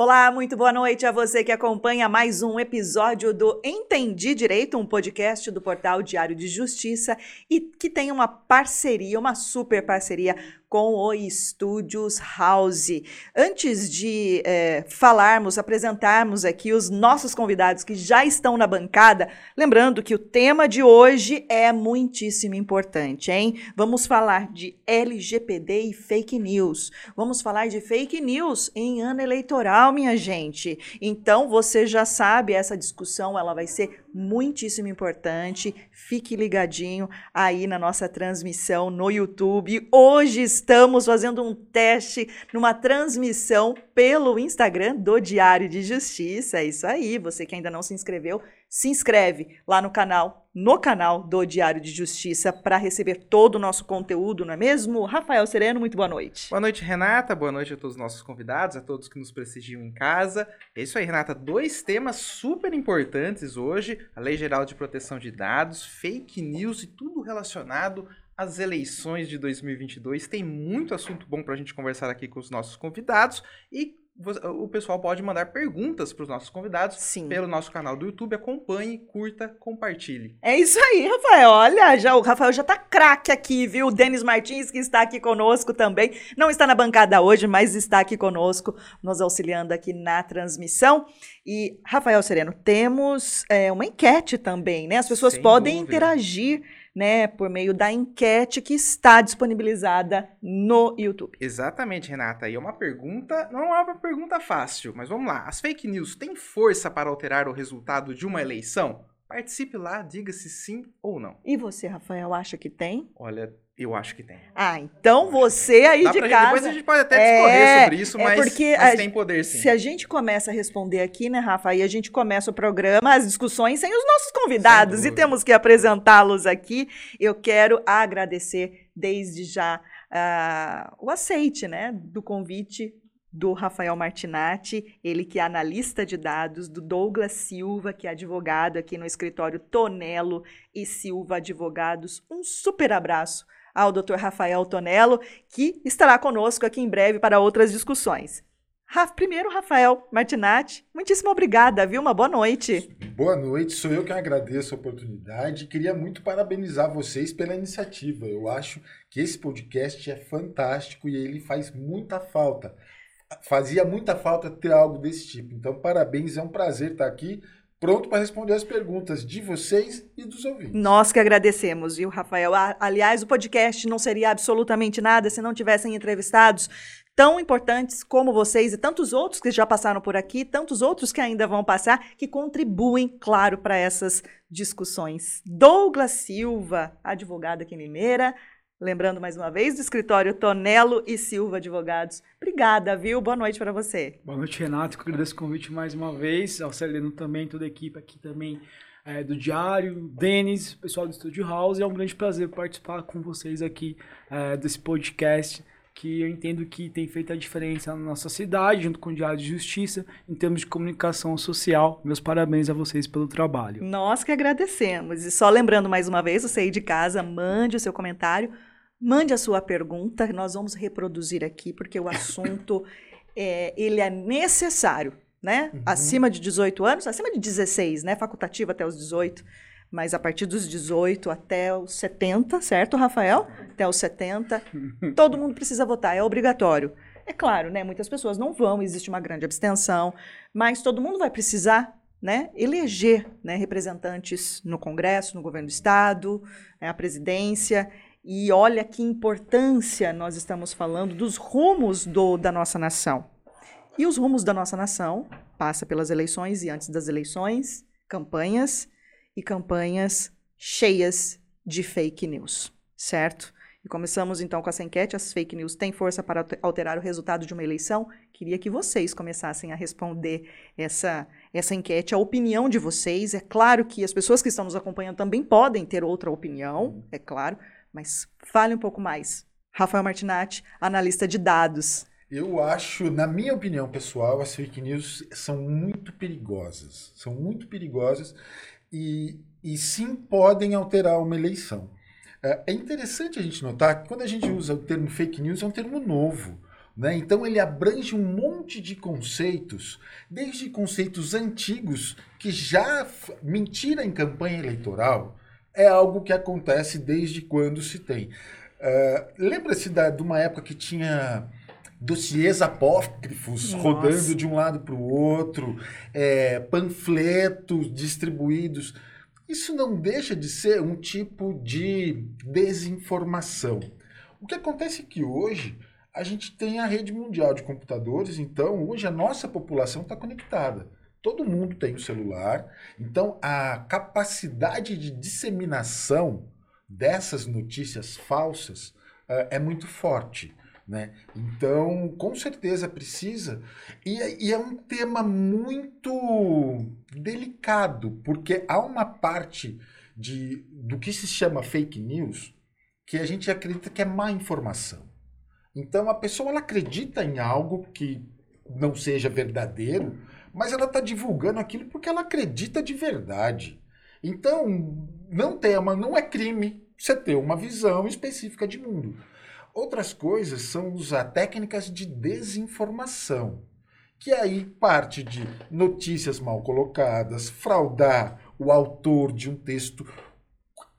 Olá, muito boa noite a você que acompanha mais um episódio do Entendi Direito, um podcast do portal Diário de Justiça e que tem uma parceria, uma super parceria com o Estúdios House. Antes de é, falarmos, apresentarmos aqui os nossos convidados que já estão na bancada, lembrando que o tema de hoje é muitíssimo importante, hein? Vamos falar de LGPD e fake news. Vamos falar de fake news em ano eleitoral, minha gente. Então, você já sabe, essa discussão ela vai ser muitíssimo importante. Fique ligadinho aí na nossa transmissão no YouTube. Hoje estamos fazendo um teste numa transmissão pelo Instagram do Diário de Justiça. É isso aí. Você que ainda não se inscreveu, se inscreve lá no canal, no canal do Diário de Justiça, para receber todo o nosso conteúdo, não é mesmo? Rafael Sereno, muito boa noite. Boa noite, Renata. Boa noite a todos os nossos convidados, a todos que nos prestigiam em casa. É isso aí, Renata. Dois temas super importantes hoje: a Lei Geral de Proteção de Dados, fake news e tudo relacionado às eleições de 2022. Tem muito assunto bom para a gente conversar aqui com os nossos convidados e o pessoal pode mandar perguntas para os nossos convidados Sim. pelo nosso canal do YouTube. Acompanhe, curta, compartilhe. É isso aí, Rafael. Olha, já, o Rafael já tá craque aqui, viu? O Denis Martins, que está aqui conosco também. Não está na bancada hoje, mas está aqui conosco, nos auxiliando aqui na transmissão. E, Rafael Sereno, temos é, uma enquete também, né? As pessoas Sem podem dúvida. interagir. Né, por meio da enquete que está disponibilizada no YouTube. Exatamente, Renata. E é uma pergunta, não é uma pergunta fácil, mas vamos lá. As fake news têm força para alterar o resultado de uma eleição? Participe lá, diga se sim ou não. E você, Rafael, acha que tem? Olha, eu acho que tem. Ah, então você aí Dá de casa. Depois a gente pode até É, discorrer sobre isso, é mas, mas a- tem poder sim. Se a gente começa a responder aqui, né, Rafa, aí a gente começa o programa, as discussões sem os nossos convidados e temos que apresentá-los aqui. Eu quero agradecer desde já ah, o aceite, né, do convite do Rafael Martinatti, ele que é analista de dados, do Douglas Silva, que é advogado aqui no escritório Tonelo e Silva Advogados. Um super abraço ao Dr. Rafael Tonello, que estará conosco aqui em breve para outras discussões. Primeiro, Rafael Martinatti, muitíssimo obrigada, viu? Uma boa noite. Boa noite, sou eu que agradeço a oportunidade. Queria muito parabenizar vocês pela iniciativa. Eu acho que esse podcast é fantástico e ele faz muita falta. Fazia muita falta ter algo desse tipo. Então, parabéns, é um prazer estar aqui, pronto para responder as perguntas de vocês e dos ouvintes. Nós que agradecemos, viu, Rafael? Aliás, o podcast não seria absolutamente nada se não tivessem entrevistados tão importantes como vocês e tantos outros que já passaram por aqui, tantos outros que ainda vão passar, que contribuem, claro, para essas discussões. Douglas Silva, advogado aqui em Limeira, lembrando mais uma vez do escritório Tonelo e Silva Advogados. Obrigada, viu? Boa noite para você. Boa noite, Renato. Eu agradeço o convite mais uma vez. Ao Celeno também, toda a equipe aqui também é, do Diário, Denis, pessoal do Estúdio House. É um grande prazer participar com vocês aqui é, desse podcast que eu entendo que tem feito a diferença na nossa cidade, junto com o Diário de Justiça, em termos de comunicação social. Meus parabéns a vocês pelo trabalho. Nós que agradecemos. E só lembrando mais uma vez, você aí de casa, mande o seu comentário, mande a sua pergunta, nós vamos reproduzir aqui, porque o assunto é, ele é necessário, né? Uhum. Acima de 18 anos, acima de 16, né? Facultativo até os 18, mas a partir dos 18 até os 70, certo, Rafael? Até os 70, todo mundo precisa votar, é obrigatório. É claro, né? Muitas pessoas não vão, existe uma grande abstenção, mas todo mundo vai precisar né, eleger né, representantes no Congresso, no governo do Estado, né, a presidência. E olha que importância nós estamos falando dos rumos do, da nossa nação. E os rumos da nossa nação passa pelas eleições e antes das eleições, campanhas e campanhas cheias de fake news, certo? E começamos então com essa enquete: as fake news têm força para alter- alterar o resultado de uma eleição? Queria que vocês começassem a responder essa, essa enquete, a opinião de vocês. É claro que as pessoas que estão nos acompanhando também podem ter outra opinião, é claro, mas fale um pouco mais. Rafael Martinatti, analista de dados. Eu acho, na minha opinião pessoal, as fake news são muito perigosas. São muito perigosas e, e sim podem alterar uma eleição. É é interessante a gente notar que quando a gente usa o termo fake news, é um termo novo. Né? Então ele abrange um monte de conceitos, desde conceitos antigos que já mentira em campanha eleitoral é algo que acontece desde quando se tem. Uh, Lembra-se de uma época que tinha dossiês apócrifos Nossa. rodando de um lado para o outro, é, panfletos distribuídos. Isso não deixa de ser um tipo de desinformação. O que acontece é que hoje a gente tem a rede mundial de computadores, então hoje a nossa população está conectada. Todo mundo tem o celular, então a capacidade de disseminação dessas notícias falsas uh, é muito forte. Né? Então, com certeza precisa. E, e, é um tema muito delicado, porque há uma parte de, do que se chama fake news que a gente acredita que é má informação. Então, a pessoa ela acredita em algo que não seja verdadeiro, mas ela está divulgando aquilo porque ela acredita de verdade. Então, não tema, não é crime você ter uma visão específica de mundo. Outras coisas são usar técnicas de desinformação, que aí parte de notícias mal colocadas, fraudar o autor de um texto.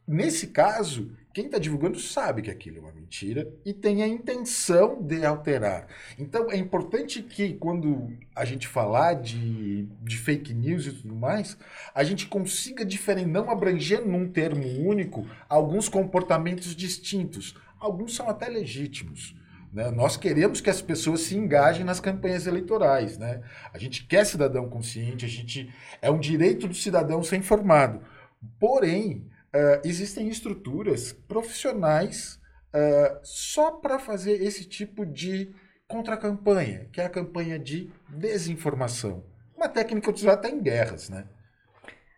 Nesse caso, quem está divulgando sabe que aquilo é uma mentira e tem a intenção de alterar. Então é importante que, quando a gente falar de, de fake news e tudo mais, a gente consiga diferenciar, não abranger num termo único alguns comportamentos distintos. Alguns são até legítimos. Né? Nós queremos que as pessoas se engajem nas campanhas eleitorais. Né? A gente quer cidadão consciente, a gente é um direito do cidadão ser informado. Porém, uh, existem estruturas profissionais uh, só para fazer esse tipo de contra-campanha, que é a campanha de desinformação. Uma técnica utilizada até em guerras, né?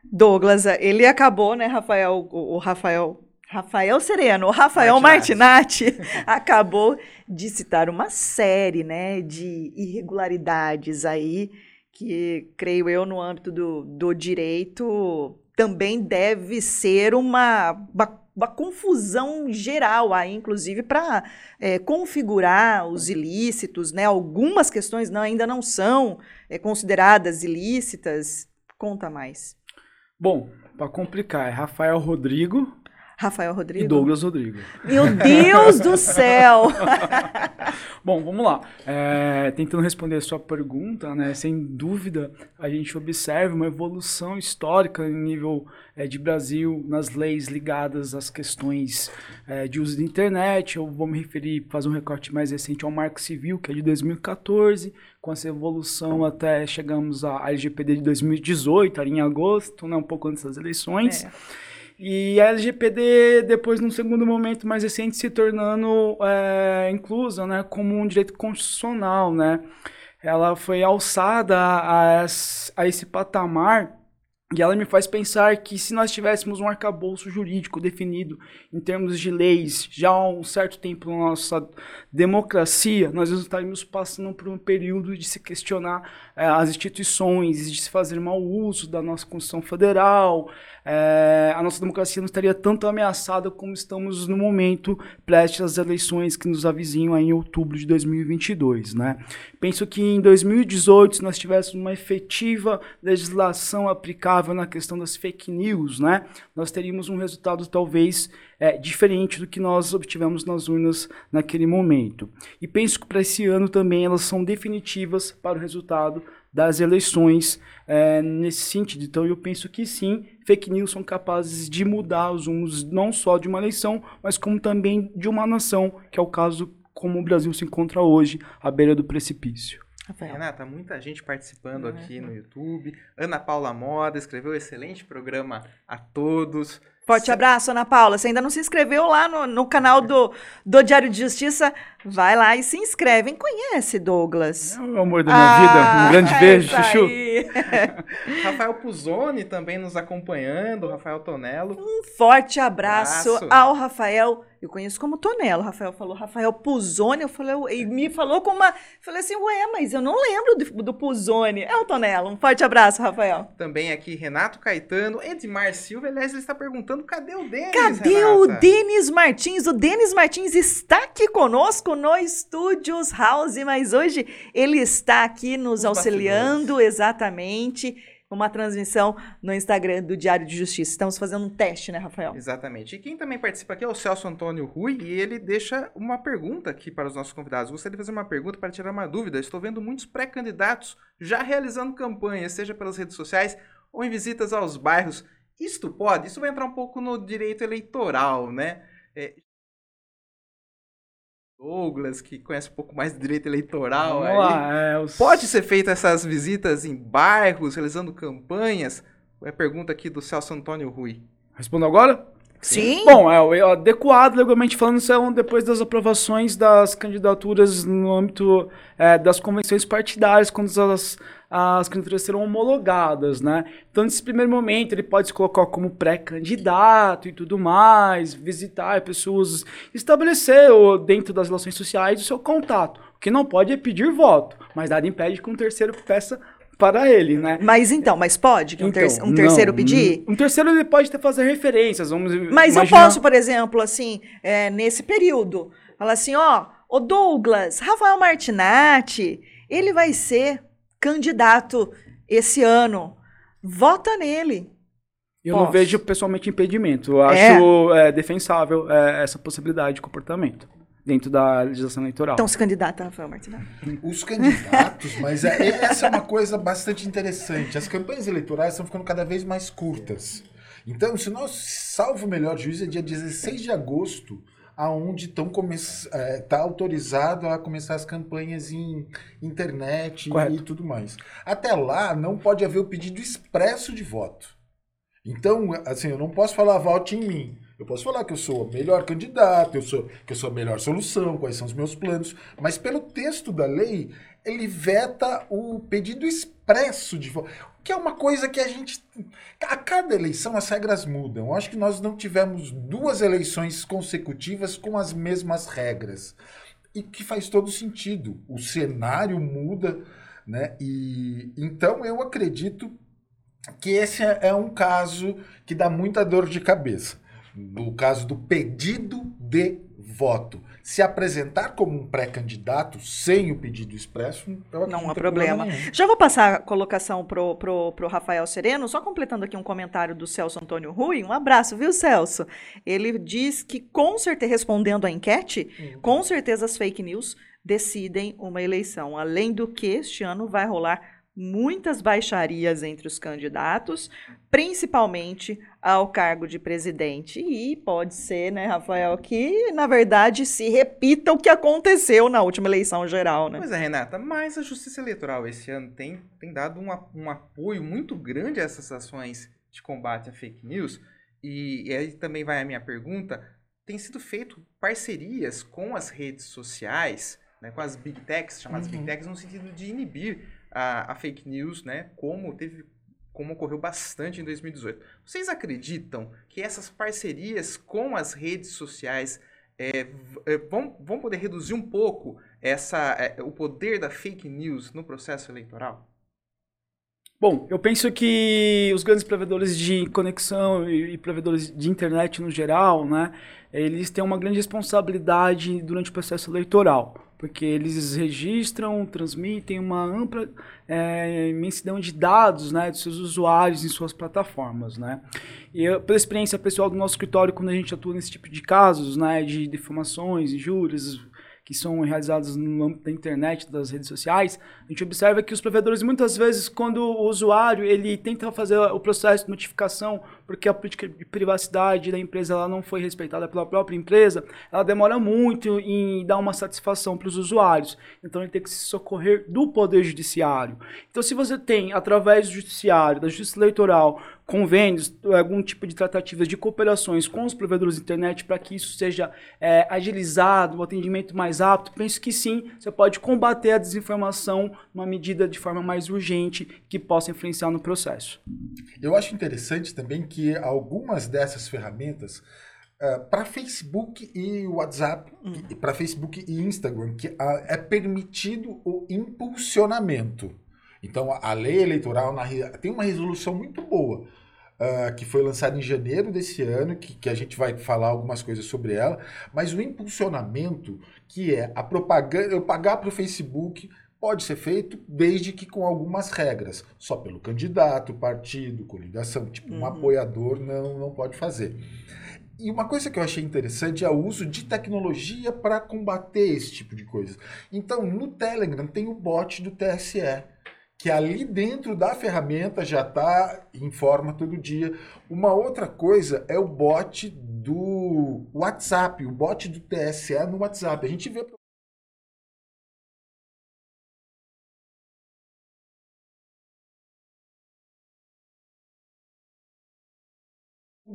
Douglas, ele acabou, né, Rafael? O, o Rafael Rafael Sereno, o Rafael Martinati acabou de citar uma série né, de irregularidades aí, que creio eu, no âmbito do, do direito, também deve ser uma, uma, uma confusão geral aí, inclusive para é, configurar os ilícitos, né? Algumas questões não, ainda não são é, consideradas ilícitas. Conta mais. Bom, para complicar, é Rafael Rodrigo, Rafael Rodrigo. E Douglas Rodrigo. Meu Deus do céu! Bom, vamos lá. É, tentando responder a sua pergunta, né, sem dúvida, a gente observa uma evolução histórica em nível é, de Brasil nas leis ligadas às questões é, de uso da internet. Eu vou me referir, fazer um recorte mais recente ao Marco Civil, que é de 2014, com essa evolução até chegamos à LGPD de 2018, ali em agosto, né, um pouco antes das eleições. É. E a LGPD, depois, num segundo momento mais recente, se tornando é, inclusa né, como um direito constitucional. Né? Ela foi alçada a, a esse patamar e ela me faz pensar que se nós tivéssemos um arcabouço jurídico definido em termos de leis já há um certo tempo na nossa democracia, nós estaríamos passando por um período de se questionar é, as instituições, de se fazer mau uso da nossa Constituição Federal. É, a nossa democracia não estaria tanto ameaçada como estamos no momento, prestes às eleições que nos avizinham em outubro de 2022. Né? Penso que em 2018, se nós tivéssemos uma efetiva legislação aplicável na questão das fake news, né, nós teríamos um resultado talvez é, diferente do que nós obtivemos nas urnas naquele momento. E penso que para esse ano também elas são definitivas para o resultado das eleições é, nesse sentido. Então eu penso que sim, fake news são capazes de mudar os rumos não só de uma eleição, mas como também de uma nação, que é o caso como o Brasil se encontra hoje, à beira do precipício. Rafael. Renata, muita gente participando uhum. aqui no YouTube. Ana Paula Moda escreveu um excelente programa a todos. Forte abraço, Ana Paula. Você ainda não se inscreveu lá no, no canal do, do Diário de Justiça? Vai lá e se inscreve. Conhece, Douglas? É o amor da minha ah, vida. Um grande é beijo, Chuchu. Rafael Puzoni também nos acompanhando. Rafael Tonello. Um forte abraço, abraço. ao Rafael eu conheço como Tonelo. Rafael falou, Rafael Puzoni. Eu falei, e me falou com uma. Falei assim, ué, mas eu não lembro do, do Puzoni. É o Tonelo. Um forte abraço, Rafael. Também aqui, Renato Caetano, Edmar Silva. Aliás, ele está perguntando: cadê o Denis? Cadê Renata? o Denis Martins? O Denis Martins está aqui conosco conosco no Estúdios House, mas hoje ele está aqui nos Os auxiliando exatamente uma transmissão no Instagram do Diário de Justiça. Estamos fazendo um teste, né, Rafael? Exatamente. E quem também participa aqui é o Celso Antônio Rui e ele deixa uma pergunta aqui para os nossos convidados. Gostaria de fazer uma pergunta para tirar uma dúvida. Estou vendo muitos pré-candidatos já realizando campanhas, seja pelas redes sociais ou em visitas aos bairros. Isto pode? Isso vai entrar um pouco no direito eleitoral, né? É... Douglas, que conhece um pouco mais de direito eleitoral. Lá, é, os- Pode ser feita essas visitas em bairros, realizando campanhas? É a pergunta aqui do Celso Antônio Rui. Respondo agora? Sim. Bom, é, o adequado, legalmente falando, são depois das aprovações das candidaturas no âmbito é, das convenções partidárias, quando as, as candidaturas serão homologadas, né? Então, nesse primeiro momento, ele pode se colocar como pré-candidato e tudo mais, visitar pessoas, estabelecer o- dentro das relações sociais o seu contato. O que não pode é pedir voto, mas nada impede que um terceiro peça para ele, né? Mas então, mas pode que um, ter- Então, um terceiro não, pedir? Um terceiro ele pode até fazer referências, vamos Mas eu imaginar- posso, por exemplo, assim, é, nesse período, falar assim, ó, o Douglas, Rafael Martinati, ele vai ser candidato esse ano. Vota nele. Eu não Posso. vejo pessoalmente impedimento. Eu É? acho é, defensável é, essa possibilidade de comportamento dentro da legislação eleitoral. Então se candidata, Rafael Martinati. Os candidatos, mas é- essa é uma coisa bastante interessante. As campanhas eleitorais estão ficando cada vez mais curtas. Então, se nós, salvo o melhor juízo, é dia 16 de agosto, aonde estão está autorizado a começar as campanhas em internet Correto. e tudo mais. Até lá, não pode haver o pedido expresso de voto. Então, assim, eu não posso falar vote em mim. Eu posso falar que eu sou o melhor candidato, eu sou, que eu sou a melhor solução, quais são os meus planos, mas pelo texto da lei, ele veta o pedido expresso de voto, que é uma coisa que a gente. A cada eleição as regras mudam. Eu acho que nós não tivemos duas eleições consecutivas com as mesmas regras. E que faz todo sentido. O cenário muda, né? E então eu acredito que esse é é um caso que dá muita dor de cabeça. No caso do pedido de voto. Se apresentar como um pré-candidato sem o pedido expresso, Não que há problema. nenhum. Já vou passar a colocação pro, pro, pro Rafael Sereno, só completando aqui um comentário do Celso Antônio Rui. Um abraço, viu, Celso? Ele diz que, com certeza, respondendo à enquete, com certeza as fake news decidem uma eleição. Além do que, este ano vai rolar muitas baixarias entre os candidatos, principalmente ao cargo de presidente. E pode ser, né, Rafael, que, na verdade, se repita o que aconteceu na última eleição geral, né? Pois é, Renata, mas a Justiça Eleitoral esse ano tem, tem dado um, um apoio muito grande a essas ações de combate à fake news. E, e aí também vai a minha pergunta: tem sido feito parcerias com as redes sociais, né, com as big techs, chamadas Uhum. big techs, no sentido de inibir a, a fake news, né, como teve como ocorreu bastante em 2018. Vocês acreditam que essas parcerias com as redes sociais é, é, vão, vão poder reduzir um pouco essa, é, o poder da fake news no processo eleitoral? Bom, eu penso que os grandes provedores de conexão e, e provedores de internet no geral, né, eles têm uma grande responsabilidade durante o processo eleitoral, porque eles registram, transmitem uma ampla é, imensidão de dados, né, dos seus usuários em suas plataformas, né. E eu, pela experiência pessoal do nosso escritório, quando a gente atua nesse tipo de casos, né, de difamações, injúrias, que são realizados no âmbito da internet, das redes sociais, a gente observa que os provedores, muitas vezes, quando o usuário ele tenta fazer o processo de notificação, porque a política de privacidade da empresa ela não foi respeitada pela própria empresa, ela demora muito em dar uma satisfação para os usuários. Então, ele tem que se socorrer do Poder Judiciário. Então, se você tem, através do Judiciário, da Justiça Eleitoral, convênios, algum tipo de tratativas de cooperações com os provedores de internet para que isso seja é, agilizado, o atendimento mais rápido, penso que sim, você pode combater a desinformação numa medida de forma mais urgente que possa influenciar no processo. Eu acho interessante também que algumas dessas ferramentas para Facebook e WhatsApp, para Facebook e Instagram, que ah, é permitido o impulsionamento. Então, a- lei eleitoral na tem uma resolução muito boa. Uh, que foi lançada em janeiro desse ano, que, que a gente vai falar algumas coisas sobre ela, mas o impulsionamento, que é a propaganda, eu pagar para o Facebook, pode ser feito desde que com algumas regras, só pelo candidato, partido, coligação, tipo, um uhum. apoiador não, não pode fazer. E uma coisa que eu achei interessante é o uso de tecnologia para combater esse tipo de coisa. Então, no Telegram tem o bot do TSE, que ali dentro da ferramenta já está em forma todo dia. Uma outra coisa é o bot do WhatsApp, o bot do TSE no WhatsApp. A gente vê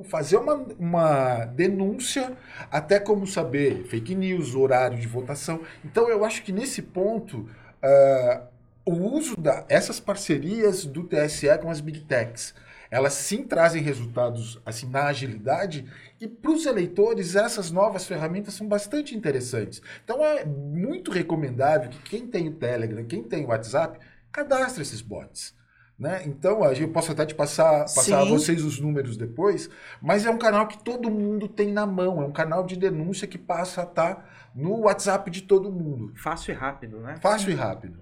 fazer uma, uma denúncia, até como saber fake news, horário de votação. Então, eu acho que nesse ponto, uh, o uso dessas parcerias do TSE com as Big Techs, elas sim trazem resultados assim na agilidade e para os eleitores essas novas ferramentas são bastante interessantes. Então é muito recomendável que quem tem o Telegram, quem tem o WhatsApp, cadastre esses bots. Né? Então, eu posso até te passar, passar a vocês os números depois, mas é um canal que todo mundo tem na mão, é um canal de denúncia que passa a estar tá no WhatsApp de todo mundo. Fácil e rápido, né? Fácil e rápido.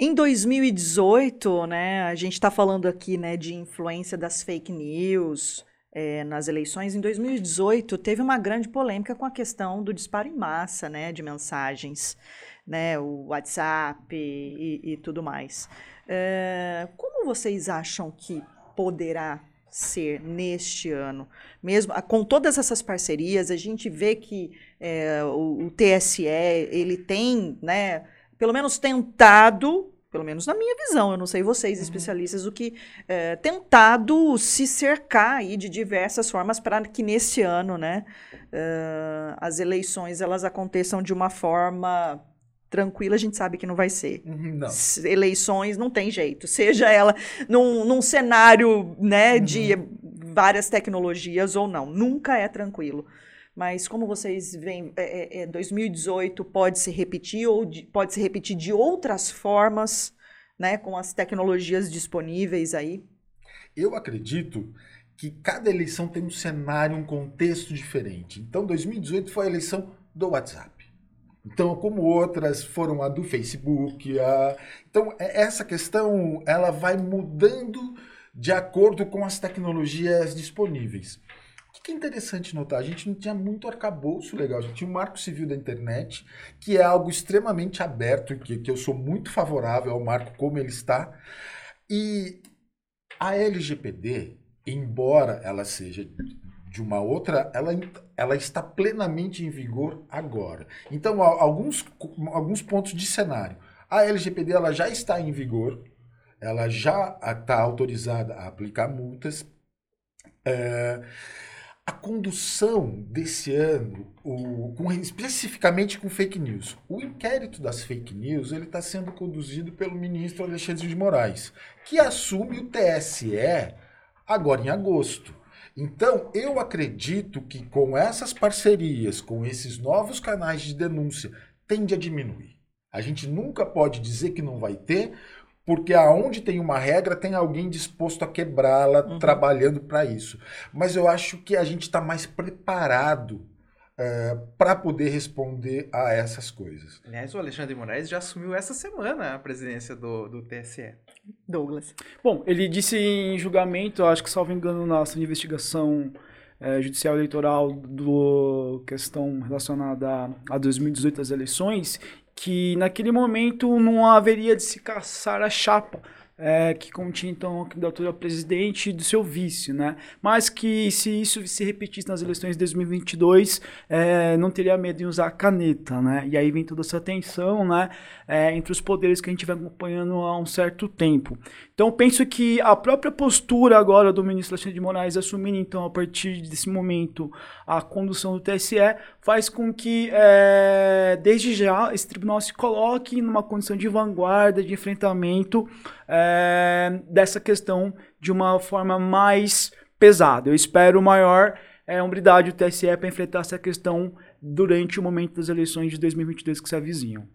Em 2018, né, a gente está falando aqui né, de influência das fake news é, nas eleições. Em 2018, teve uma grande polêmica com a questão do disparo em massa né, de mensagens, né, o WhatsApp e, e tudo mais. É, como vocês acham que poderá ser neste ano? Mesmo com todas essas parcerias, a gente vê que é, o, o, TSE ele tem, né, pelo menos tentado, pelo menos na minha visão, eu não sei vocês uhum. especialistas, o que é, tentado se cercar aí de diversas formas para que nesse ano, né, uh, as eleições elas aconteçam de uma forma tranquila, a gente sabe que não vai ser. Uhum, não. Eleições não tem jeito. Seja ela num, num cenário né, uhum. de várias tecnologias ou não. Nunca é tranquilo. Mas como vocês veem, é, é, 2018 é, pode se repetir ou de, pode se repetir de outras formas, né, com as tecnologias disponíveis aí? Eu acredito que cada eleição tem um cenário, um contexto diferente. Então, 2018 foi a eleição do WhatsApp. Então, como outras foram a do Facebook, a... então é, essa questão ela vai mudando de acordo com as tecnologias disponíveis. Que é interessante notar? A gente não tinha muito arcabouço legal, a gente tinha um marco civil da internet, que é algo extremamente aberto, que, que eu sou muito favorável ao marco como ele está. E a LGPD, embora ela seja de uma outra, ela, ela está plenamente em vigor agora. Então, alguns, alguns pontos de cenário. A LGPD ela já está em vigor, ela já está autorizada a aplicar multas. É, a condução desse ano, o, com, especificamente com fake news. O inquérito das fake news ele está sendo conduzido pelo ministro Alexandre de Moraes, que assume o TSE agora em agosto. Então, eu acredito que com essas parcerias, com esses novos canais de denúncia, tende a diminuir. A gente nunca pode dizer que não vai ter, porque aonde tem uma regra, tem alguém disposto a quebrá-la, uhum. trabalhando para isso. Mas eu acho que a gente está mais preparado é, para poder responder a essas coisas. Aliás, o Alexandre de Moraes já assumiu essa semana a presidência do, do TSE. Douglas. Bom, ele disse em julgamento, acho que salvo engano, na nossa investigação é, judicial eleitoral do questão relacionada a, a 2018 as eleições, que naquele momento não haveria de se caçar a chapa é, que continha então a candidatura a presidente do seu vice, né? Mas que se isso se repetisse nas eleições de 2022, é, não teria medo de usar a caneta, né? E aí vem toda essa tensão, né? É, entre os poderes que a gente vem acompanhando há um certo tempo. Então penso que a própria postura agora do ministro Alexandre de Moraes assumindo então a partir desse momento a condução do TSE faz com que é, desde já esse tribunal se coloque numa condição de vanguarda, de enfrentamento é, dessa questão de uma forma mais pesada. Eu espero maior é, hombridade do TSE para enfrentar essa questão durante o momento das eleições de 2022 que se avizinham.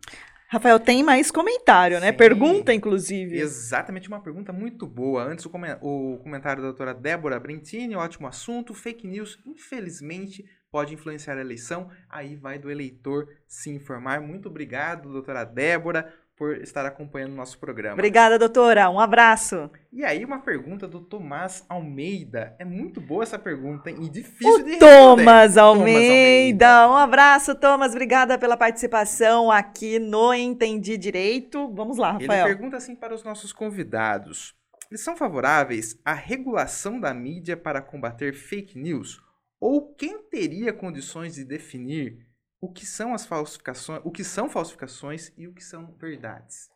Rafael, tem mais comentário, né? Sim. Pergunta, inclusive. Exatamente, uma pergunta muito boa. Antes, o comentário da doutora Débora Brentini, ótimo assunto. Fake news, infelizmente, pode influenciar a eleição. Aí vai do eleitor se informar. Muito obrigado, doutora Débora, por estar acompanhando o nosso programa. Obrigada, doutora. Um abraço. E aí, uma pergunta do Tomás Almeida. É muito boa essa pergunta, hein? E difícil de O responder. Thomas Almeida. Almeida. Um abraço, Thomas. Obrigada pela participação aqui no Entendi Direito. Vamos lá, Ele Rafael. pergunta assim para os nossos convidados: eles são favoráveis à regulação da mídia para combater fake news? Ou quem teria condições de definir o que são as falsificações, o que são falsificações e o que são verdades?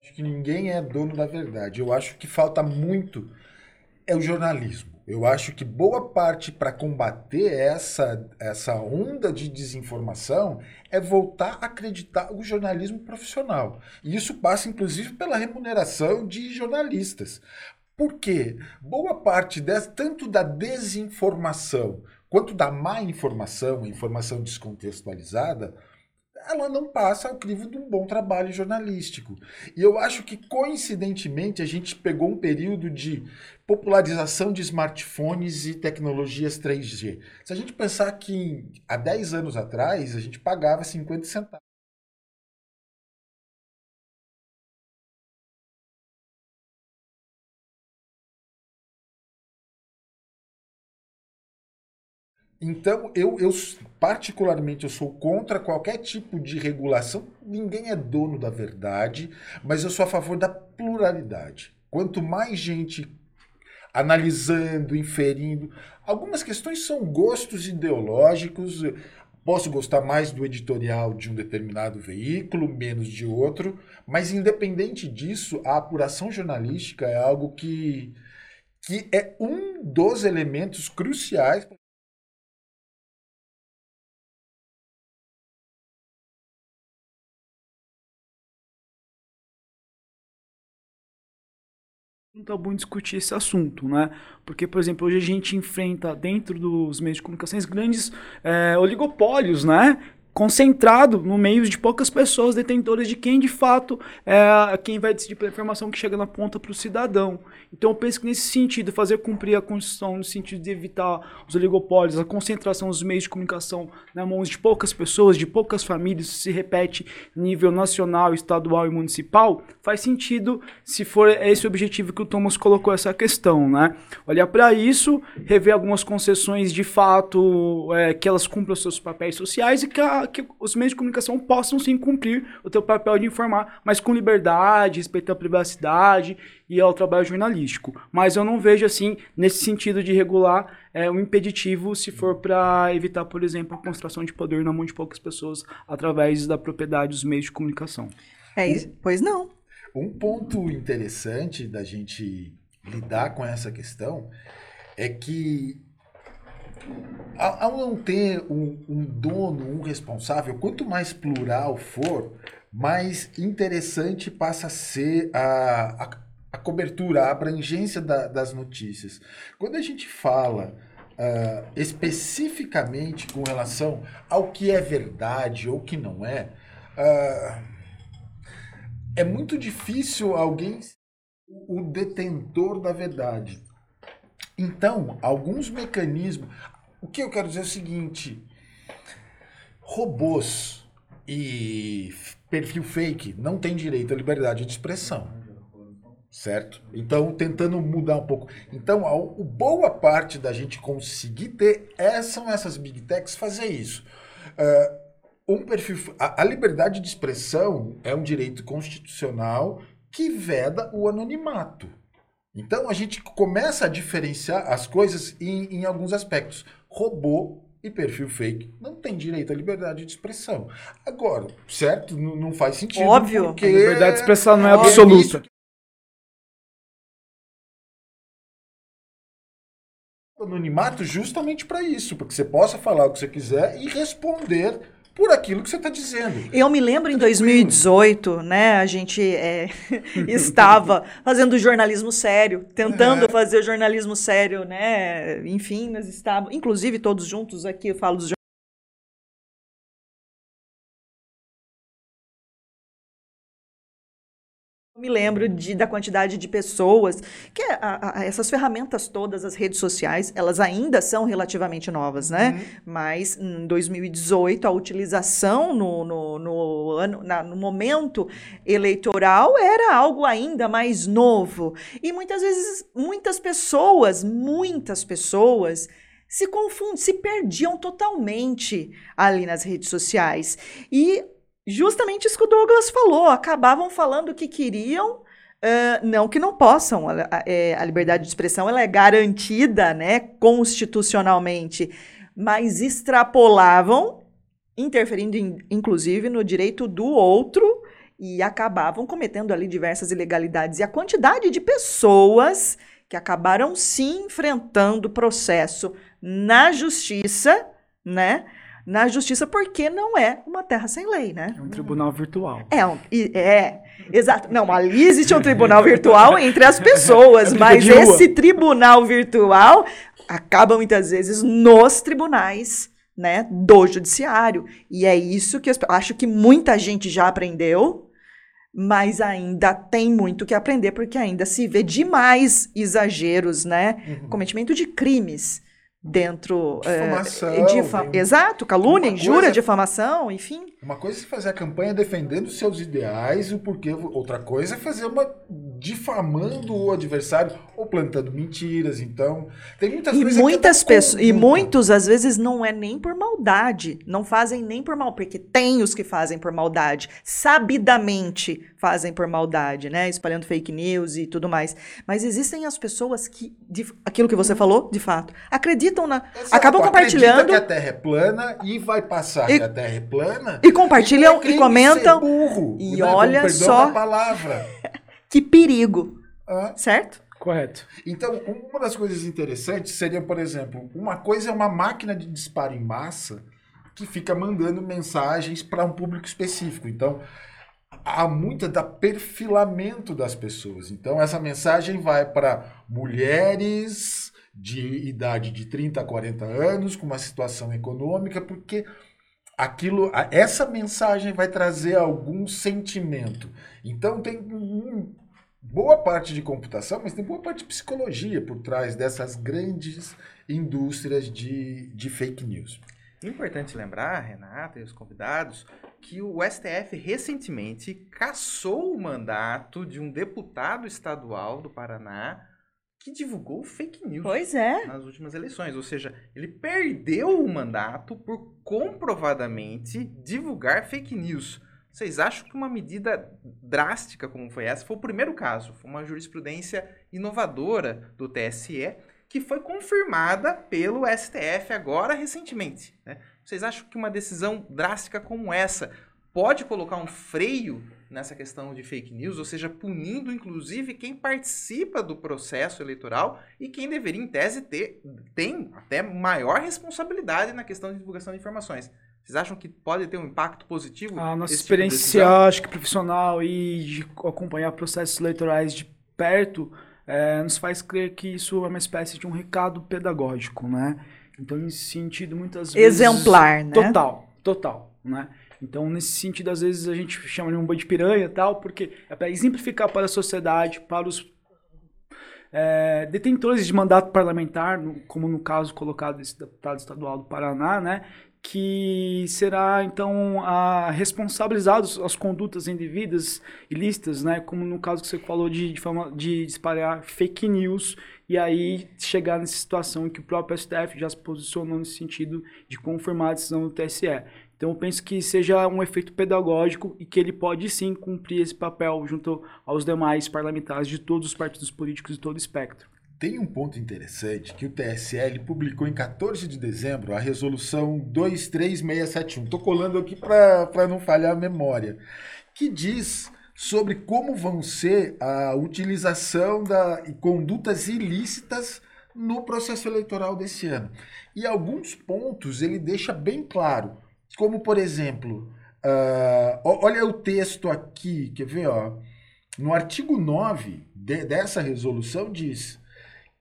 Acho que ninguém é dono da verdade. Eu acho que falta muito é o jornalismo. Eu acho que boa parte para combater essa, essa onda de desinformação é voltar a acreditar o jornalismo profissional. E isso passa, inclusive, pela remuneração de jornalistas. Por quê? Boa parte dessa, tanto da desinformação quanto da má informação, informação descontextualizada, ela não passa ao crivo de um bom trabalho jornalístico. E eu acho que, coincidentemente, a gente pegou um período de popularização de smartphones e tecnologias 3G. Se a gente pensar que há 10 anos atrás, a gente pagava 50 centavos. Então, eu, eu particularmente eu sou contra qualquer tipo de regulação. Ninguém é dono da verdade, mas eu sou a favor da pluralidade. Quanto mais gente analisando, inferindo, algumas questões são gostos ideológicos. Posso gostar mais do editorial de um determinado veículo, menos de outro, mas independente disso, a apuração jornalística é algo que, que é um dos elementos cruciais não tá bom discutir esse assunto, né? Porque, por exemplo, hoje a gente enfrenta dentro dos meios de comunicações grandes é, oligopólios, né? Concentrado no meio de poucas pessoas detentoras de quem de fato é quem vai decidir pela informação que chega na ponta para o cidadão. Então eu penso que nesse sentido, fazer cumprir a Constituição no sentido de evitar os oligopólios, a concentração dos meios de comunicação na mãos de poucas pessoas, de poucas famílias, se repete nível nacional, estadual e municipal, faz sentido se for esse o objetivo que o Thomas colocou essa questão, né? Olhar para isso, rever algumas concessões de fato, é, que elas cumpram seus papéis sociais e que, a, que os meios de comunicação possam sim cumprir o seu papel de informar, mas com liberdade, respeitando a privacidade e ao trabalho jornalístico. Mas eu não vejo assim, nesse sentido de regular, é, um impeditivo se for para evitar, por exemplo, a concentração de poder na mão de poucas pessoas através da propriedade dos meios de comunicação. É isso. Pois não. Um ponto interessante da gente lidar com essa questão é que ao não ter um, um dono, um responsável, quanto mais plural for, mais interessante passa a ser a, a, a cobertura, a abrangência da- das notícias. Quando a gente fala ah, especificamente com relação ao que é verdade ou que não é, ah, é muito difícil alguém o detentor da verdade. Então, alguns mecanismos. O que eu quero dizer é o seguinte: robôs e perfil fake não têm direito à liberdade de expressão. Certo? Então, tentando mudar um pouco. Então, a, o- boa parte da gente conseguir ter é, são essas big techs fazer isso. Ah, um perfil, a, a liberdade de expressão é um direito constitucional que veda o anonimato. Então a gente começa a diferenciar as coisas em, em alguns aspectos. Robô e perfil fake não tem direito à liberdade de expressão. Agora, certo? N- não faz sentido. Óbvio. Porque A liberdade de expressão não é Óbvio. absoluta. anonimato justamente para isso, para que você possa falar o que você quiser e responder por aquilo que você está dizendo. Eu me lembro em 2018, né? A gente é, estava fazendo jornalismo sério, tentando fazer jornalismo sério, né? Enfim, nós estávamos, inclusive todos juntos aqui, eu falo dos me lembro de, da quantidade de pessoas que a, a, essas ferramentas todas, as redes sociais, elas ainda são relativamente novas, né? Uhum. Mas em 2018 a utilização no, no, no, ano, na, no momento eleitoral era algo ainda mais novo e muitas vezes muitas pessoas, muitas pessoas se confundiam, se perdiam totalmente ali nas redes sociais e justamente isso que o Douglas falou, acabavam falando o que queriam, uh, não que não possam, a, a, é, a, liberdade de expressão ela é garantida né, constitucionalmente, mas extrapolavam, interferindo in, inclusive no direito do outro e acabavam cometendo ali diversas ilegalidades. E a quantidade de pessoas que acabaram se enfrentando processo na justiça, né? Na justiça porque não é uma terra sem lei, né? É um tribunal virtual. É, um, é, exato. Não, ali existe um tribunal virtual entre as pessoas, é mas esse tribunal virtual acaba muitas vezes nos tribunais, né, do judiciário. E é isso que eu acho que muita gente já aprendeu, mas ainda tem muito que aprender porque ainda se vê demais exageros, né? Uhum. Cometimento de crimes dentro difamação, é, difa exato calúnia injúria coisa, difamação enfim uma coisa é fazer a campanha defendendo seus ideais o porquê outra coisa é fazer uma difamando o adversário ou plantando mentiras então tem muitas e muitas pessoas e muitos às vezes não é nem por maldade não fazem nem por mal porque tem os que fazem por maldade sabidamente fazem por maldade né espalhando fake news e tudo mais mas existem as pessoas que de, aquilo que você falou de fato acreditam acreditam na. Exato, acabam compartilhando. que a Terra é plana e vai passar e, que a Terra é plana. E compartilham e, e comentam. Burro, e né? olha só. palavra. que perigo. Ah. Certo? Correto. Então, uma das coisas interessantes seria, por exemplo, uma coisa é uma máquina de disparo em massa que fica mandando mensagens para um público específico. Então, há muita da perfilamento das pessoas. Então, essa mensagem vai para mulheres de idade de 30 a 40 anos, com uma situação econômica, porque aquilo, essa mensagem vai trazer algum sentimento. Então tem boa parte de computação, mas tem boa parte de psicologia por trás dessas grandes indústrias de, de fake news. Importante lembrar, Renata e os convidados, que o STF recentemente cassou o mandato de um deputado estadual do Paraná que divulgou fake news pois é. nas últimas eleições. Ou seja, ele perdeu o mandato por comprovadamente divulgar fake news. Vocês acham que uma medida drástica como foi essa foi o primeiro caso? Foi uma jurisprudência inovadora do TSE que foi confirmada pelo STF agora recentemente. Né? Vocês acham que uma decisão drástica como essa pode colocar um freio nessa questão de fake news, ou seja, punindo inclusive quem participa do processo eleitoral e quem deveria, em tese, ter tem até maior responsabilidade na questão de divulgação de informações. Vocês acham que pode ter um impacto positivo? A nossa tipo experiência, tipo acho que profissional e de acompanhar processos eleitorais de perto é, nos faz crer que isso é uma espécie de um recado pedagógico, né? Então, nesse sentido, muitas vezes... Exemplar, né? Total, total, né? Então, nesse sentido, às vezes a gente chama de um boi de piranha e tal, porque é para exemplificar para a sociedade, para os é, detentores de mandato parlamentar, como no caso colocado desse deputado estadual do Paraná, né, que será então a, responsabilizado as condutas indevidas, ilícitas, né, como no caso que você falou de, de, fama, de espalhar fake news e aí chegar nessa situação em que o próprio STF já se posicionou nesse sentido de confirmar a decisão do TSE. Então eu penso que seja um efeito pedagógico e que ele pode sim cumprir esse papel junto aos demais parlamentares de todos os partidos políticos de todo o espectro. Tem um ponto interessante que o TSL publicou em 14 de dezembro a resolução 23671. Estou colando aqui para não falhar a memória. Que diz sobre como vão ser a utilização da, e condutas ilícitas no processo eleitoral desse ano. E alguns pontos ele deixa bem claro como, por exemplo, uh, olha o texto aqui, quer ver? Ó, no artigo 9 de, dessa resolução diz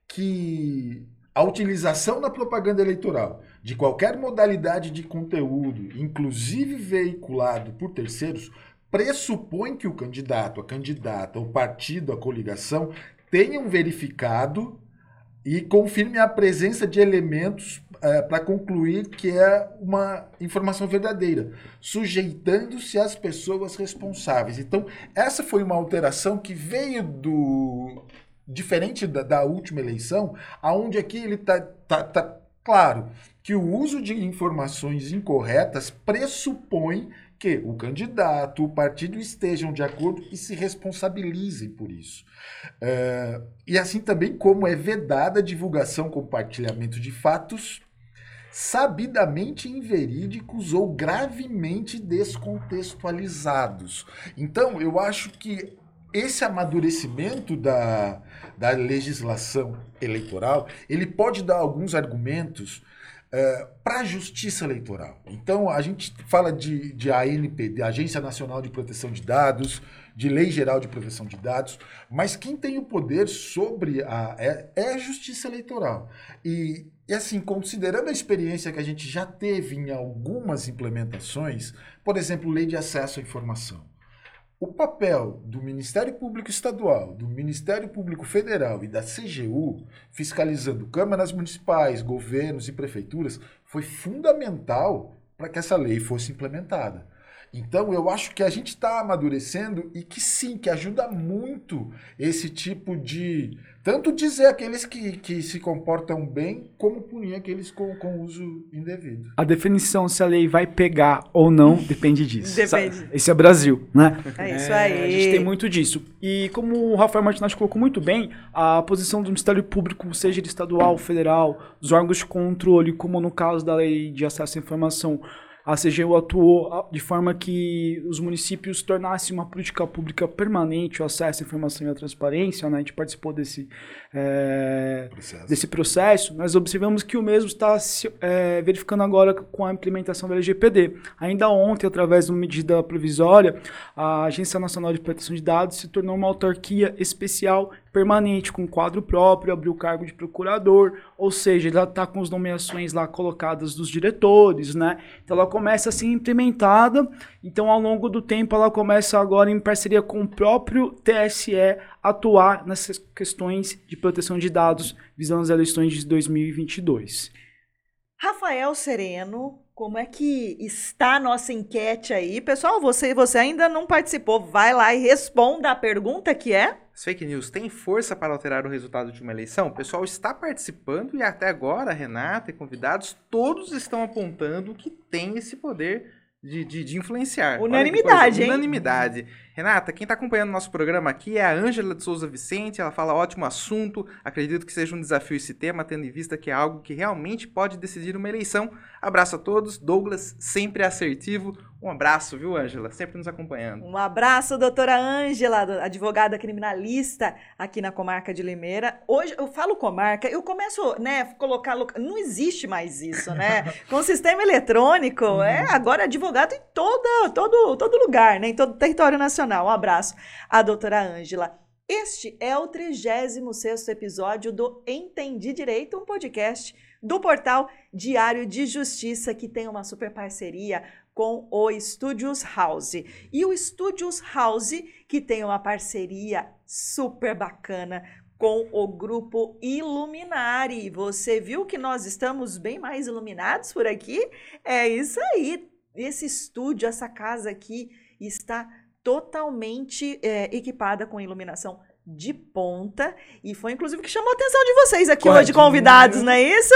que a utilização da propaganda eleitoral de qualquer modalidade de conteúdo, inclusive veiculado por terceiros, pressupõe que o candidato, a candidata, o partido, a coligação tenham verificado e confirme a presença de elementos é, para concluir que é uma informação verdadeira, sujeitando-se às pessoas responsáveis. Então, essa foi uma alteração que veio do. diferente da, da última eleição, aonde aqui ele está tá, tá claro que o uso de informações incorretas pressupõe que o candidato, o partido estejam de acordo e se responsabilizem por isso. É, e assim também como é vedada a divulgação, compartilhamento de fatos sabidamente inverídicos ou gravemente descontextualizados. Então, eu acho que esse amadurecimento da, da legislação eleitoral, ele pode dar alguns argumentos é, para a justiça eleitoral. Então, a gente fala de, de ANP, de Agência Nacional de Proteção de Dados, de Lei Geral de Proteção de Dados, mas quem tem o poder sobre a. é, é a justiça eleitoral. E, e, assim, considerando a experiência que a gente já teve em algumas implementações, por exemplo, Lei de Acesso à Informação. O papel do Ministério Público Estadual, do Ministério Público Federal e da CGU, fiscalizando câmaras municipais, governos e prefeituras, foi fundamental para que essa lei fosse implementada. Então, eu acho que a gente está amadurecendo e que sim, que ajuda muito esse tipo de. Tanto dizer aqueles que, que se comportam bem, como punir aqueles com, com uso indevido. A definição se a lei vai pegar ou não depende disso. Depende. Esse é Brasil, né? É isso aí. A gente tem muito disso. E como o Rafael Martinez colocou muito bem, a posição do Ministério Público, seja ele estadual, federal, os órgãos de controle, como no caso da lei de acesso à informação, a CGU atuou de forma que os municípios tornassem uma política pública permanente o acesso à informação e à transparência. Né? A gente participou desse, é, processo. desse processo. Nós observamos que o mesmo está se é, verificando agora com a implementação da LGPD. Ainda ontem, através de uma medida provisória, a Agência Nacional de Proteção de Dados se tornou uma autarquia especial permanente, com quadro próprio, abriu o cargo de procurador, ou seja, ela está com as nomeações lá colocadas dos diretores, né? Então ela começa a ser implementada, então ao longo do tempo ela começa agora em parceria com o próprio TSE atuar nessas questões de proteção de dados visando as eleições de 2022. Rafael Sereno, como é que está a nossa enquete aí? Pessoal, você, você ainda não participou, vai lá e responda a pergunta que é as fake news têm força para alterar o resultado de uma eleição? O pessoal está participando e até agora, Renata e convidados, todos estão apontando que tem esse poder de, de, de influenciar. Unanimidade, hein? Unanimidade. Renata, quem está acompanhando nosso programa aqui é a Ângela de Souza Vicente. Ela fala ótimo assunto. Acredito que seja um desafio esse tema, tendo em vista que é algo que realmente pode decidir uma eleição. Abraço a todos. Douglas, sempre assertivo. Um abraço, viu, Ângela? Sempre nos acompanhando. Um abraço, doutora Ângela, advogada criminalista aqui na comarca de Limeira. Hoje eu falo comarca, eu começo, né, colocar. Não existe mais isso, né? Com o sistema eletrônico, uhum. é agora advogado em toda, todo, todo lugar, né? Em todo o território nacional. Um abraço à doutora Ângela. Este é o 36 episódio do Entendi Direito, um podcast do portal Diário de Justiça, que tem uma super parceria com o Studios House. E o Studios House, que tem uma parceria super bacana com o grupo Iluminari. Você viu que nós estamos bem mais iluminados por aqui? É isso aí. Esse estúdio, essa casa aqui está totalmente é, equipada com iluminação de ponta e foi inclusive que chamou a atenção de vocês aqui hoje, convidados, não é isso?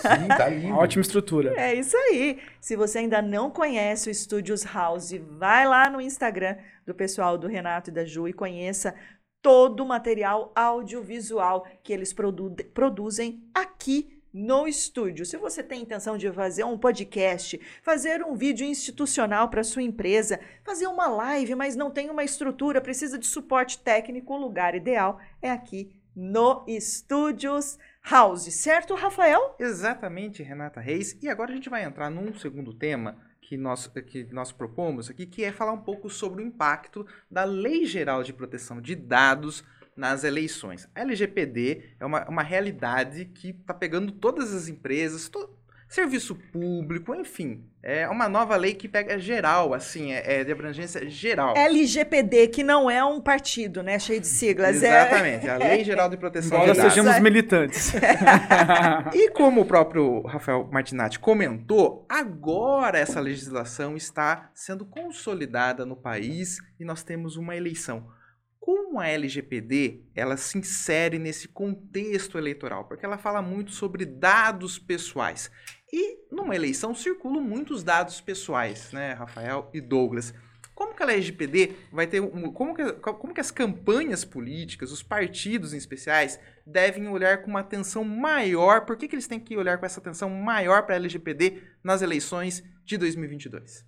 Sim, tá lindo. Ótima estrutura. É isso aí. Se você ainda não conhece o Studios House, vai lá no Instagram do pessoal do Renato e da Ju e conheça todo o material audiovisual que eles produ produzem aqui no estúdio. Se você tem intenção de fazer um podcast, fazer um vídeo institucional para sua empresa, fazer uma live, mas não tem uma estrutura, precisa de suporte técnico, o lugar ideal é aqui no Estúdios House, certo, Rafael? Exatamente, Renata Reis. E agora a gente vai entrar num segundo tema que nós, que nós propomos aqui, que é falar um pouco sobre o impacto da Lei Geral de Proteção de Dados nas eleições. A LGPD é uma, uma realidade que está pegando todas as empresas, to, serviço público, enfim. É uma nova lei que pega geral, assim, é, é de abrangência geral. LGPD, que não é um partido, né? Cheio de siglas. Exatamente, é... a Lei Geral de Proteção Embora de Dados. sejamos militantes. e como o próprio Rafael Martinatti comentou, agora essa legislação está sendo consolidada no país e nós temos uma eleição como a LGPD ela se insere nesse contexto eleitoral? Porque ela fala muito sobre dados pessoais. E numa eleição circulam muitos dados pessoais, né, Rafael e Douglas? Como que a LGPD vai ter um, como, que, como que as campanhas políticas, os partidos em especiais, devem olhar com uma atenção maior? Por que, que eles têm que olhar com essa atenção maior para a LGPD nas eleições de 2022?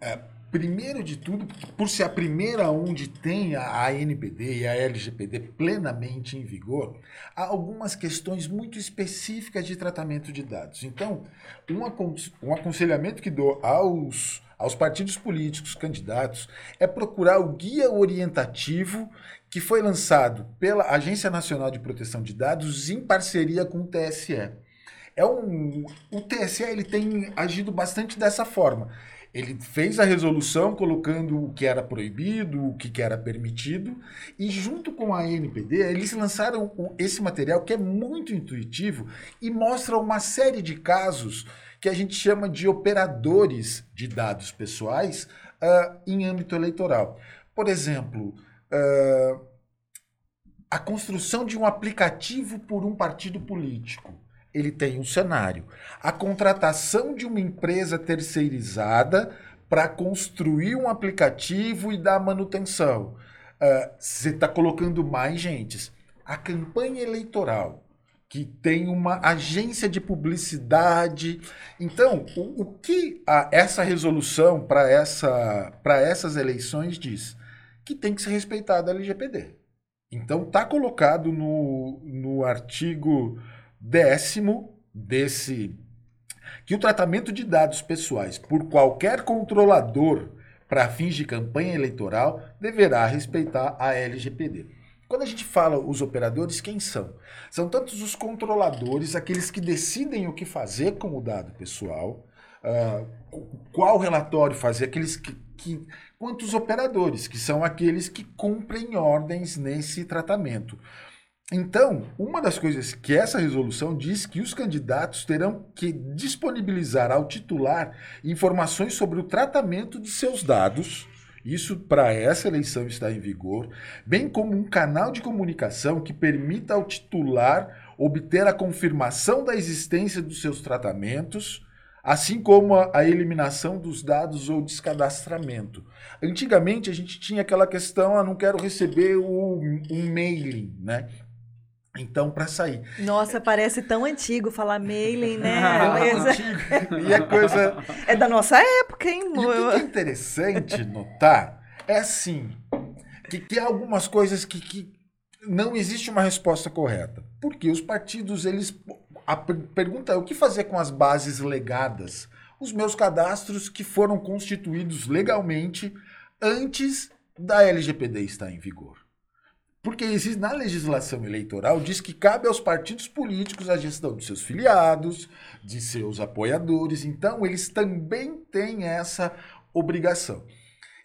É, primeiro de tudo, por ser a primeira onde tem a ANPD e a LGPD plenamente em vigor, há algumas questões muito específicas de tratamento de dados. Então, um, um aconselhamento que dou aos, aos partidos políticos candidatos é procurar o guia orientativo que foi lançado pela Agência Nacional de Proteção de Dados em parceria com o TSE. É um, o TSE ele tem agido bastante dessa forma ele fez a resolução colocando o que era proibido, o que era permitido, e junto com a NPD, eles lançaram esse material que é muito intuitivo e mostra uma série de casos que a gente chama de operadores de dados pessoais uh, em âmbito eleitoral. Por exemplo, uh, a construção de um aplicativo por um partido político ele tem um cenário. A contratação de uma empresa terceirizada para construir um aplicativo e dar manutenção. Uh, você está colocando mais gente. A campanha eleitoral, que tem uma agência de publicidade. Então, o, o que a, essa resolução para essa, essas eleições diz? Que tem que ser respeitada a LGPD. Então, está colocado no, no artigo décimo desse que o tratamento de dados pessoais por qualquer controlador para fins de campanha eleitoral deverá respeitar a LGPD. Quando a gente fala os operadores, quem são? São tantos os controladores, aqueles que decidem o que fazer com o dado pessoal, uh, qual relatório fazer, aqueles que, que. Quantos operadores, que são aqueles que cumprem ordens nesse tratamento. Então, uma das coisas que essa resolução diz que os candidatos terão que disponibilizar ao titular informações sobre o tratamento de seus dados. Isso para essa eleição está em vigor, bem como um canal de comunicação que permita ao titular obter a confirmação da existência dos seus tratamentos, assim como a, eliminação dos dados ou descadastramento. Antigamente a gente tinha aquela questão, ah, não quero receber o, um mailing, né? Então, para sair. Nossa, parece tão antigo falar mailing, né? antigo. E a coisa. É da nossa época, hein? E o que é interessante notar é assim: que, há algumas coisas que, que não existe uma resposta correta. Porque os partidos, eles. A pergunta é o que fazer com as bases legadas? Os meus cadastros que foram constituídos legalmente antes da LGPD estar em vigor. Porque existe na legislação eleitoral diz que cabe aos partidos políticos a gestão dos seus filiados, de seus apoiadores, então eles também têm essa obrigação.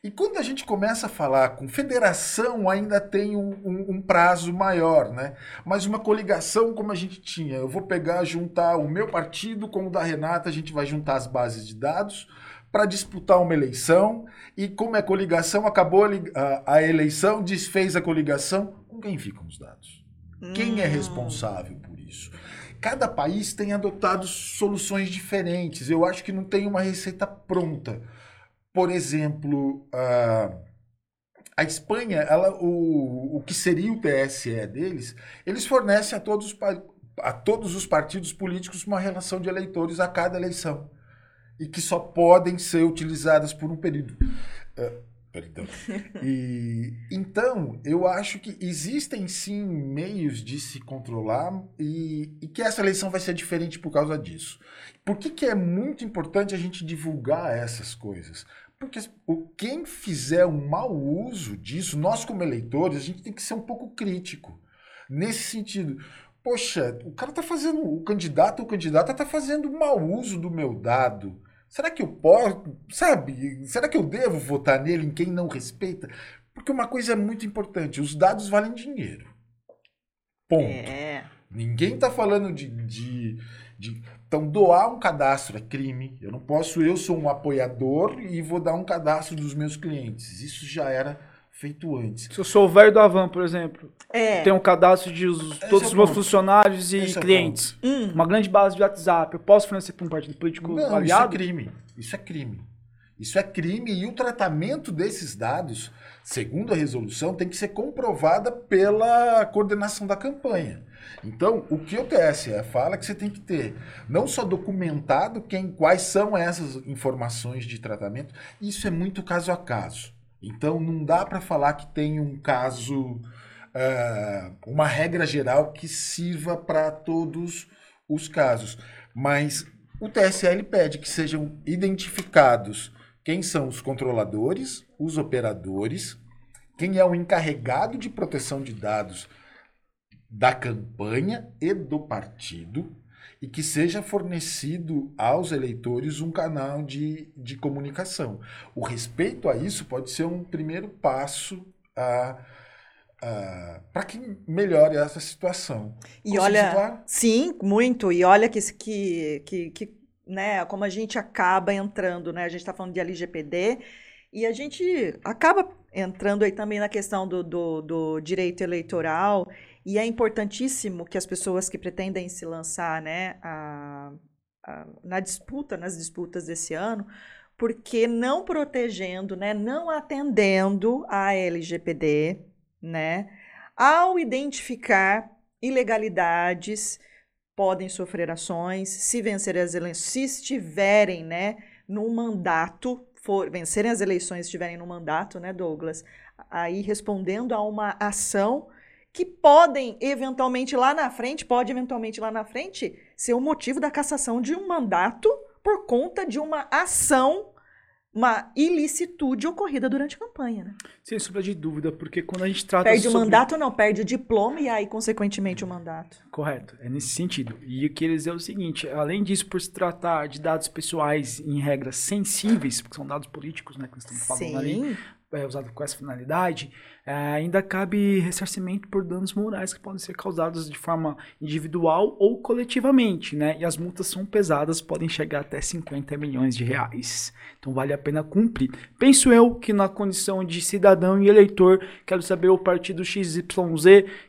E quando a gente começa a falar com federação, ainda tem um, um, um, prazo maior, né? Mas uma coligação como a gente tinha, eu vou pegar, juntar o meu partido com o da Renata, a gente vai juntar as bases de dados, para disputar uma eleição e como é coligação, acabou a, a, eleição, desfez a coligação, com quem ficam os dados? Hum. Quem é hum. responsável por isso? Cada país tem adotado soluções diferentes. Eu acho que não tem uma receita pronta. Por exemplo, a, a Espanha, ela, o, o que seria o TSE deles, eles fornecem a todos, a todos os partidos políticos uma relação de eleitores a cada eleição e que só podem ser utilizadas por um período. Uh, perdão. E, então, eu acho que existem sim meios de se controlar e, e, que essa eleição vai ser diferente por causa disso. Por que, que é muito importante a gente divulgar essas coisas? Porque quem fizer um mau uso disso, nós como eleitores, a gente tem que ser um pouco crítico. Nesse sentido, poxa, o cara tá fazendo, o candidato ou candidata tá fazendo mau uso do meu dado. Será que eu posso, sabe? Será que eu devo votar nele em quem não respeita? Porque uma coisa é muito importante, os dados valem dinheiro. Ponto. É. Ninguém está falando de, de, de. Então, doar um cadastro é crime. Eu não posso, eu sou um apoiador e vou dar um cadastro dos meus clientes. Isso já era feito antes. Se eu sou o velho do Avan, por exemplo, É. tenho um cadastro de os- todos é os meus ponto. funcionários e Esse é clientes. Hum. Uma grande base de WhatsApp. Eu posso fornecer para um partido político Não, isso é aliado? crime. Isso é crime. Isso é crime e o tratamento desses dados, segundo a resolução, tem que ser comprovada pela coordenação da campanha. Então, o que o TSE fala é que você tem que ter não só documentado quem, quais são essas informações de tratamento, isso é muito caso a caso. Então, não dá para falar que tem um caso, ah, uma regra geral que sirva para todos os casos. Mas o TSL pede que sejam identificados quem são os controladores, os operadores, quem é o encarregado de proteção de dados da campanha e do partido, e que seja fornecido aos eleitores um canal de, de comunicação. O respeito a isso pode ser um primeiro passo para que melhore essa situação. E Consegui olha, situar? sim, muito. E olha que, que, que, que, né, como a gente acaba entrando, né? A gente está falando de LGPD e a gente acaba entrando aí também na questão do, do, do direito eleitoral. E é importantíssimo que as pessoas que pretendem se lançar, né, a, a, na disputa, nas disputas desse ano, porque não protegendo, né, não atendendo à LGPD, né, ao identificar ilegalidades, podem sofrer ações, se vencerem as eleições, se estiverem, né, num mandato, for, vencerem as eleições, estiverem no mandato, né, Douglas, aí respondendo a uma ação que podem eventualmente lá na frente, pode eventualmente lá na frente ser o motivo da cassação de um mandato por conta de uma ação, uma ilicitude ocorrida durante a campanha, né? Sem sombra de dúvida, porque quando a gente trata Perde o sobre... mandato, não, perde o diploma e aí, consequentemente, o mandato. Correto, é nesse sentido. E eu queria dizer o seguinte, além disso, por se tratar de dados pessoais em regras sensíveis, porque são dados políticos, né, que nós estamos falando ali, Sim, é, usado com essa finalidade, é, ainda cabe ressarcimento por danos morais que podem ser causados de forma individual ou coletivamente, né? E as multas são pesadas, podem chegar até 50 milhões de reais. Então vale a pena cumprir. Penso eu que na condição de cidadão e eleitor, quero saber o partido XYZ,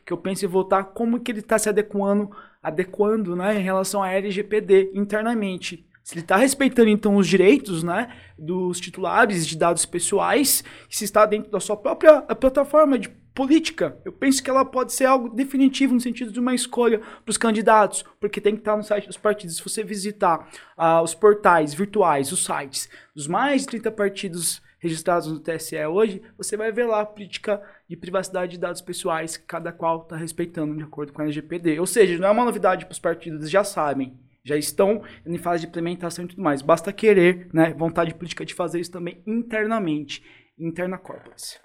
que eu penso em votar, como que ele está se adequando, adequando, né, em relação à LGPD internamente. Se ele está respeitando então os direitos né, dos titulares de dados pessoais, se está dentro da sua própria plataforma de política, eu penso que ela pode ser algo definitivo no sentido de uma escolha para os candidatos, porque tem que estar no site dos partidos. Se você visitar uh, os portais virtuais, os sites dos mais de 30 partidos registrados no TSE hoje, você vai ver lá a política de privacidade de dados pessoais que cada qual está respeitando de acordo com a LGPD. Ou seja, não é uma novidade para os partidos, eles já sabem já estão em fase de implementação e tudo mais. Basta querer, né, vontade política de fazer isso também internamente, interna corporacy.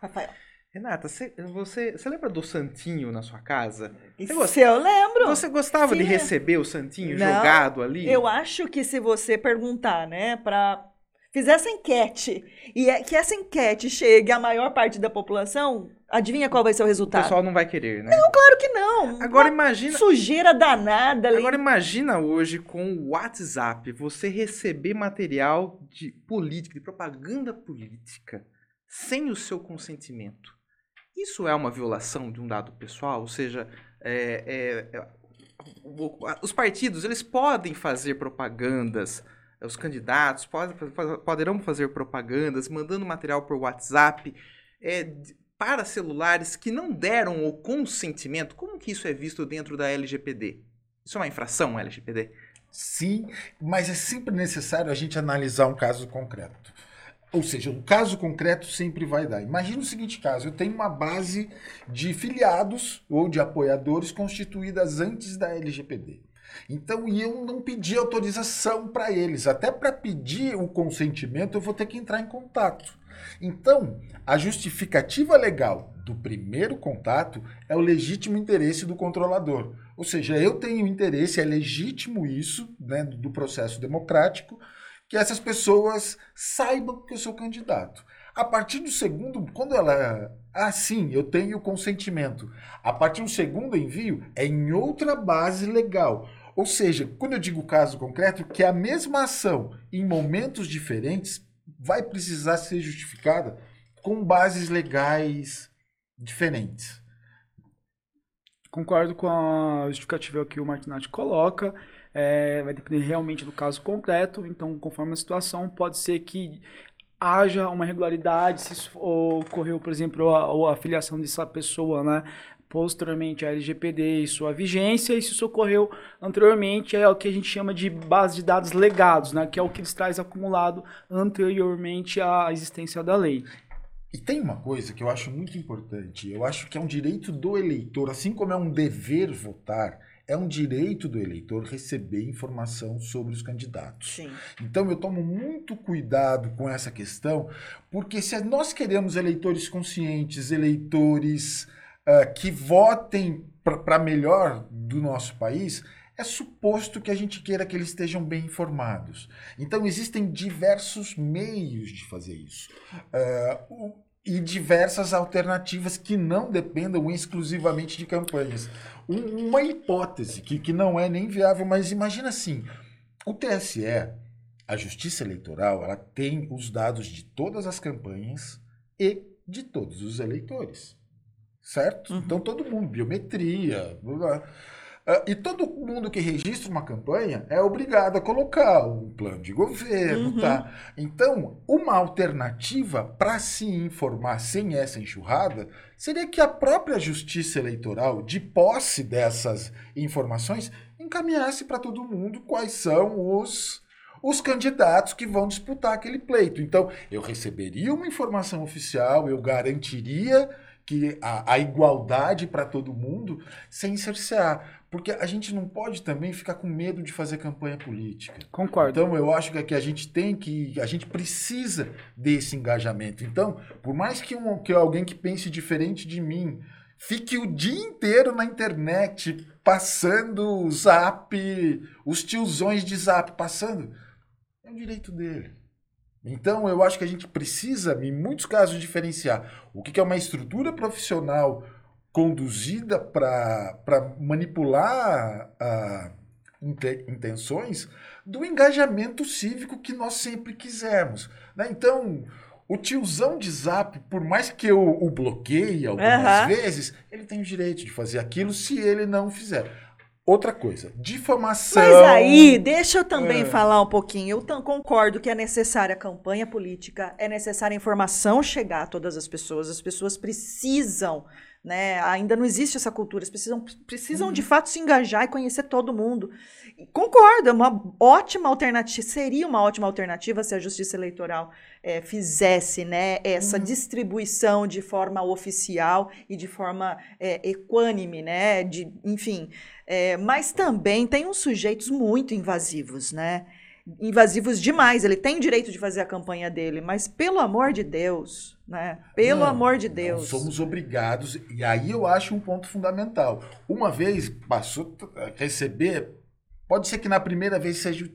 Rafael. Renata, você, você, você lembra do Santinho na sua casa? Isso gost- eu lembro. Você gostava Sim, de receber o Santinho Não, jogado ali? Eu acho que se você perguntar, né, para fizer essa enquete e é- que essa enquete chegue à maior parte da população, adivinha qual vai ser o O resultado? pessoal não vai querer, né? Claro que não. Agora Uma imagina, sujeira danada. ali. agora imagina hoje com o WhatsApp você receber material de política, de propaganda política, sem o seu consentimento. Isso é uma violação de um dado pessoal? Ou seja, é- é- é- o- os partidos eles podem fazer propagandas, os candidatos podem, poderão fazer propagandas, mandando material por WhatsApp é, para celulares que não deram o consentimento. Como que isso é visto dentro da LGPD? Isso é uma infração, LGPD? Sim, mas é sempre necessário a gente analisar um caso concreto. Ou seja, um caso concreto sempre vai dar. Imagina o seguinte caso: eu tenho uma base de filiados ou de apoiadores constituídas antes da LGPD. Então, eu não pedi autorização para eles. Até para pedir o consentimento, eu vou ter que entrar em contato. Então, a justificativa legal do primeiro contato é o legítimo interesse do controlador. Ou seja, eu tenho interesse, é legítimo isso, né, do processo democrático, que essas pessoas saibam que eu sou candidato. A partir do segundo, quando ela. Ah, sim, eu tenho consentimento. A partir do segundo envio, é em outra base legal. Ou seja, quando eu digo caso concreto, que a mesma ação, em momentos diferentes, vai precisar ser justificada com bases legais diferentes. Concordo com a justificativa que o Martinati coloca. É, vai depender realmente do caso concreto. Então, conforme a situação, pode ser que haja uma irregularidade, se ocorreu, por exemplo, a, a filiação dessa pessoa, né? Posteriormente a LGPD e sua vigência, e se isso ocorreu anteriormente, é o que a gente chama de base de dados legados, né? Que é o que eles traz acumulado anteriormente à existência da lei. E tem uma coisa que eu acho muito importante. Eu acho que é um direito do eleitor, assim como é um dever votar, é um direito do eleitor receber informação sobre os candidatos. Sim. Então eu tomo muito cuidado com essa questão, porque se nós queremos eleitores conscientes, eleitores uh, que votem para melhor do nosso país, é suposto que a gente queira que eles estejam bem informados. Então, existem diversos meios de fazer isso. Uh, e diversas alternativas que não dependam exclusivamente de campanhas. Um, uma hipótese que, que não é nem viável, mas imagina assim: o TSE, a Justiça Eleitoral, ela tem os dados de todas as campanhas e de todos os eleitores. Certo? Uhum. Então todo mundo, biometria. Blá, blá. Uh, e todo mundo que registra uma campanha é obrigado a colocar um plano de governo, uhum. tá? Então, uma alternativa para se informar sem essa enxurrada seria que a própria Justiça Eleitoral, de posse dessas informações, encaminhasse para todo mundo quais são os os candidatos que vão disputar aquele pleito. Então, eu receberia uma informação oficial, eu garantiria que a, a igualdade para todo mundo sem cercear. Porque a gente não pode também ficar com medo de fazer campanha política. Concordo. Então eu acho que a gente tem que. A gente precisa desse engajamento. Então, por mais que, um, que alguém que pense diferente de mim fique o dia inteiro na internet passando zap, os tiozões de zap passando, é um direito dele. Então, eu acho que a gente precisa, em muitos casos, diferenciar o que é uma estrutura profissional conduzida para manipular a, intenções do engajamento cívico que nós sempre quisermos. Né? Então, o tiozão de zap, por mais que eu o bloqueie algumas uhum. vezes, ele tem o direito de fazer aquilo se ele não fizer. Outra coisa, difamação. Mas aí, deixa eu também é. falar um pouquinho. Eu concordo que é necessária campanha política, é necessária informação chegar a todas as pessoas. As pessoas precisam né? Ainda não existe essa cultura. Eles precisam, precisam de uhum. fato se engajar e conhecer todo mundo. E concordo, é uma ótima alternativa, seria uma ótima alternativa se a Justiça Eleitoral é, fizesse né, essa uhum. distribuição de forma oficial e de forma é, equânime, né? De, enfim. É, mas também tem uns sujeitos muito invasivos, né? Invasivos demais. Ele tem o direito de fazer a campanha dele, mas pelo amor de Deus, né? Pelo não, amor de Deus. somos obrigados, e aí eu acho um ponto fundamental. Uma vez passou a receber, pode ser que na primeira vez seja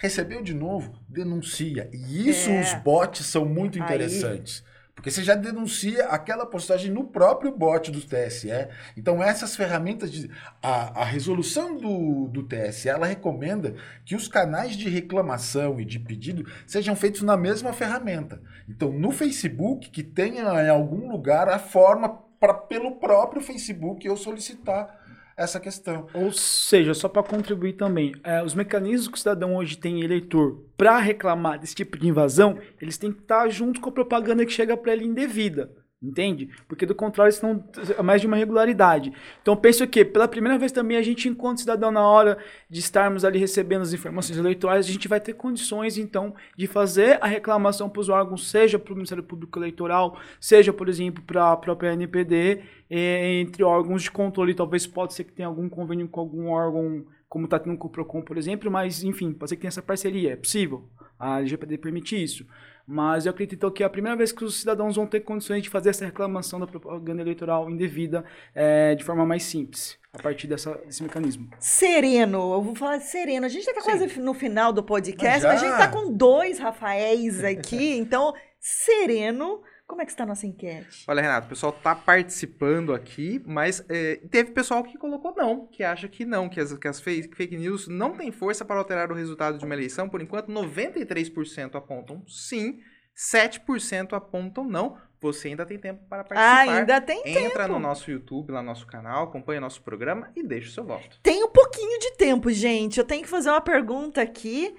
recebeu de novo, denuncia. E isso é. os bots são muito interessantes. Aí. Porque você já denuncia aquela postagem no próprio bot do TSE. Então, essas ferramentas de. A, a resolução do, do TSE ela recomenda que os canais de reclamação e de pedido sejam feitos na mesma ferramenta. Então, no Facebook, que tenha em algum lugar a forma para pelo próprio Facebook eu solicitar essa questão. Ou seja, só para contribuir também, é, os mecanismos que o cidadão hoje tem eleitor para reclamar desse tipo de invasão, eles têm que estar junto com a propaganda que chega para ele indevida. Entende? Porque do contrário, senão é mais de uma regularidade. Então penso que, pela primeira vez também, a gente, enquanto cidadão, na hora de estarmos ali recebendo as informações eleitorais, a gente vai ter condições, então, de fazer a reclamação para os órgãos, seja para o Ministério Público Eleitoral, seja, por exemplo, para a própria NPD, entre órgãos de controle. Talvez pode ser que tenha algum convênio com algum órgão, como está tendo com o PROCON, por exemplo, mas, enfim, pode ser que tenha essa parceria. É possível. A LGPD permite isso. Mas eu acredito que é a primeira vez que os cidadãos vão ter condições de fazer essa reclamação da propaganda eleitoral indevida é, de forma mais simples, a partir dessa, desse mecanismo. Sereno, eu vou falar de sereno. A gente está quase no final do podcast, Mas mas, já? a gente está com dois Rafaéis aqui, então, sereno. Como é que está a nossa enquete? Olha, Renato, o pessoal tá participando aqui, mas é, teve pessoal que colocou não, que acha que não, que as, que as fake, fake news não têm força para alterar o resultado de uma eleição. Por enquanto, 93% apontam sim, 7% apontam não. Você ainda tem tempo para Ah, participar. ainda tem Entra tempo. no nosso YouTube, lá no nosso canal, acompanha o nosso programa e deixa o seu voto. Tem um pouquinho de tempo, gente. Eu tenho que fazer uma pergunta aqui.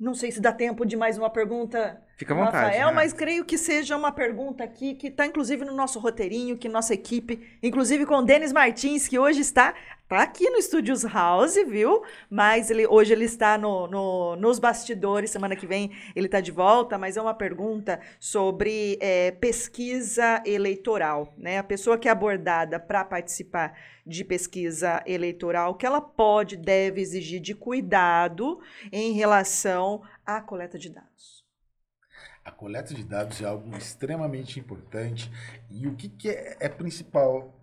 Não sei se dá tempo de mais uma pergunta, Fica à vontade. Rafael, Renato. mas creio que seja uma pergunta aqui que está inclusive no nosso roteirinho, que nossa equipe, inclusive com o Denis Martins, que hoje está tá aqui no Studios House, viu? Mas ele, hoje ele está no, no- nos bastidores, semana que vem ele está de volta, mas é uma pergunta sobre é, pesquisa eleitoral, né? A pessoa que é abordada para participar de pesquisa eleitoral, o que ela pode, deve exigir de cuidado em relação à coleta de dados. A coleta de dados é algo extremamente importante e o que, que é, é principal?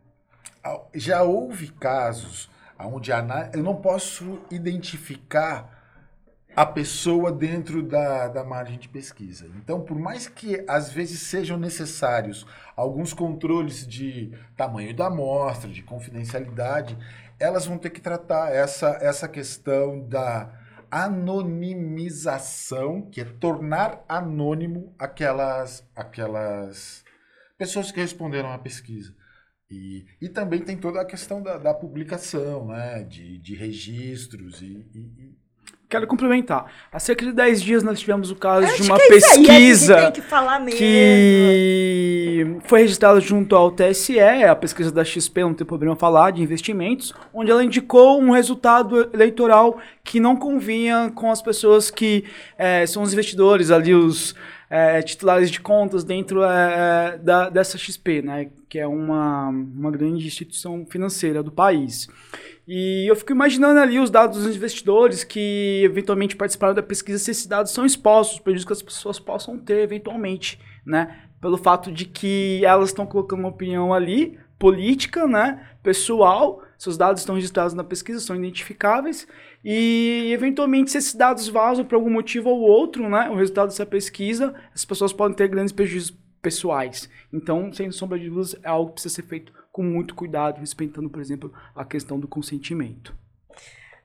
Já houve casos onde a eu não posso identificar a pessoa dentro da, da margem de pesquisa. Então, por mais que às vezes sejam necessários alguns controles de tamanho da amostra, de confidencialidade, elas vão ter que tratar essa, essa questão da anonimização, que é tornar anônimo aquelas, aquelas pessoas que responderam à pesquisa. E, e também tem toda a questão da, da publicação, né? de, de registros e, e- e- Quero complementar. Há cerca de 10 dias nós tivemos o caso de Acho uma que é isso aí, é que pesquisa tem que falar mesmo. que foi registrada junto ao TSE, a pesquisa da XP, não tem problema falar, de investimentos, onde ela indicou um resultado eleitoral que não convinha com as pessoas que eh, são os investidores ali, os eh, titulares de contas dentro eh, da, dessa XP, né, que é uma, uma grande instituição financeira do país. E eu fico imaginando ali os dados dos investidores que eventualmente participaram da pesquisa, se esses dados são expostos, os prejuízos que as pessoas possam ter eventualmente, né? Pelo fato de que elas estão colocando uma opinião ali, política, né? Pessoal, seus dados estão registrados na pesquisa, são identificáveis, e eventualmente se esses dados vazam por algum motivo ou outro, né? O resultado dessa pesquisa, as pessoas podem ter grandes prejuízos pessoais. Então, sem sombra de dúvidas, é algo que precisa ser feito com muito cuidado, respeitando, por exemplo, a questão do consentimento.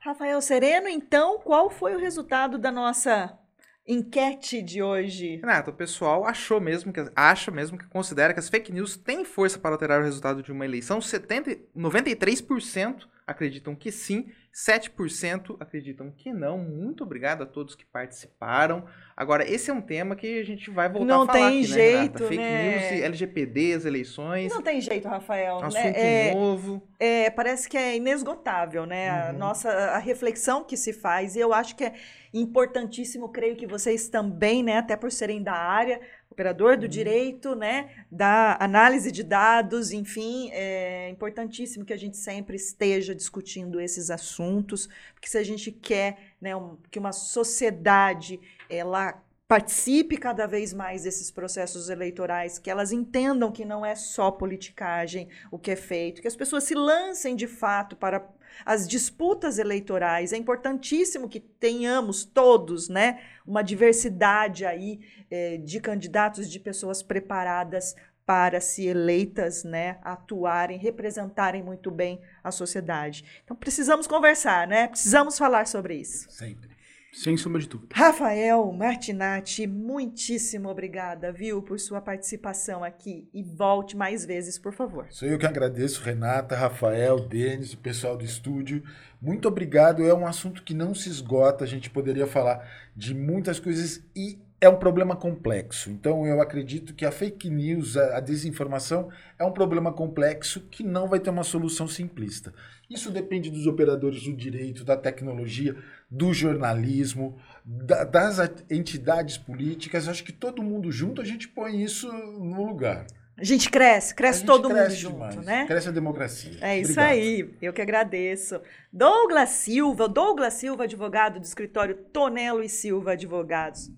Rafael Sereno, então, qual foi o resultado da nossa enquete de hoje? Renato, o pessoal achou mesmo que acha mesmo que considera que as fake news têm força para alterar o resultado de uma eleição. 70, 93% acreditam que sim, 7% acreditam que não. Muito obrigado a todos que participaram. Agora, esse é um tema que a gente vai voltar Não a falar tem aqui, né, jeito, Renata? Fake né? news, LGPD, as eleições, Não tem jeito, Rafael. assunto né? É, novo. é, parece que é inesgotável, né? A Uhum. nossa a reflexão que se faz. E eu acho que é importantíssimo, creio que vocês também, né? Até por serem da área, operador do direito, né? Da análise de dados, enfim, é importantíssimo que a gente sempre esteja discutindo esses assuntos, porque se a gente quer né, um- que uma sociedade ela participe cada vez mais desses processos eleitorais, que elas entendam que não é só politicagem o que é feito, que as pessoas se lancem de fato para as disputas eleitorais. É importantíssimo que tenhamos todos, né, uma diversidade aí eh, de candidatos, de pessoas preparadas para, se eleitas, né, atuarem, representarem muito bem a sociedade. Então precisamos conversar, né? Precisamos falar sobre isso. sempre. Sem sombra de dúvida. Rafael Martinati, muitíssimo obrigada, viu, por sua participação aqui e volte mais vezes, por favor. Sou eu que agradeço, Renata, Rafael, Denis, o pessoal do estúdio. Muito obrigado. É um assunto que não se esgota. A gente poderia falar de muitas coisas e é um problema complexo. Então, eu acredito que a fake news, a, desinformação, é um problema complexo que não vai ter uma solução simplista. Isso depende dos operadores do direito, da tecnologia, do jornalismo, da, das entidades políticas. Acho que todo mundo junto a gente põe isso no lugar. A gente cresce, cresce gente todo cresce mundo junto, demais. né? Cresce a democracia. É isso Obrigado. aí, eu que agradeço. Douglas Silva, Douglas Silva, advogado do escritório Tonelo e Silva Advogados.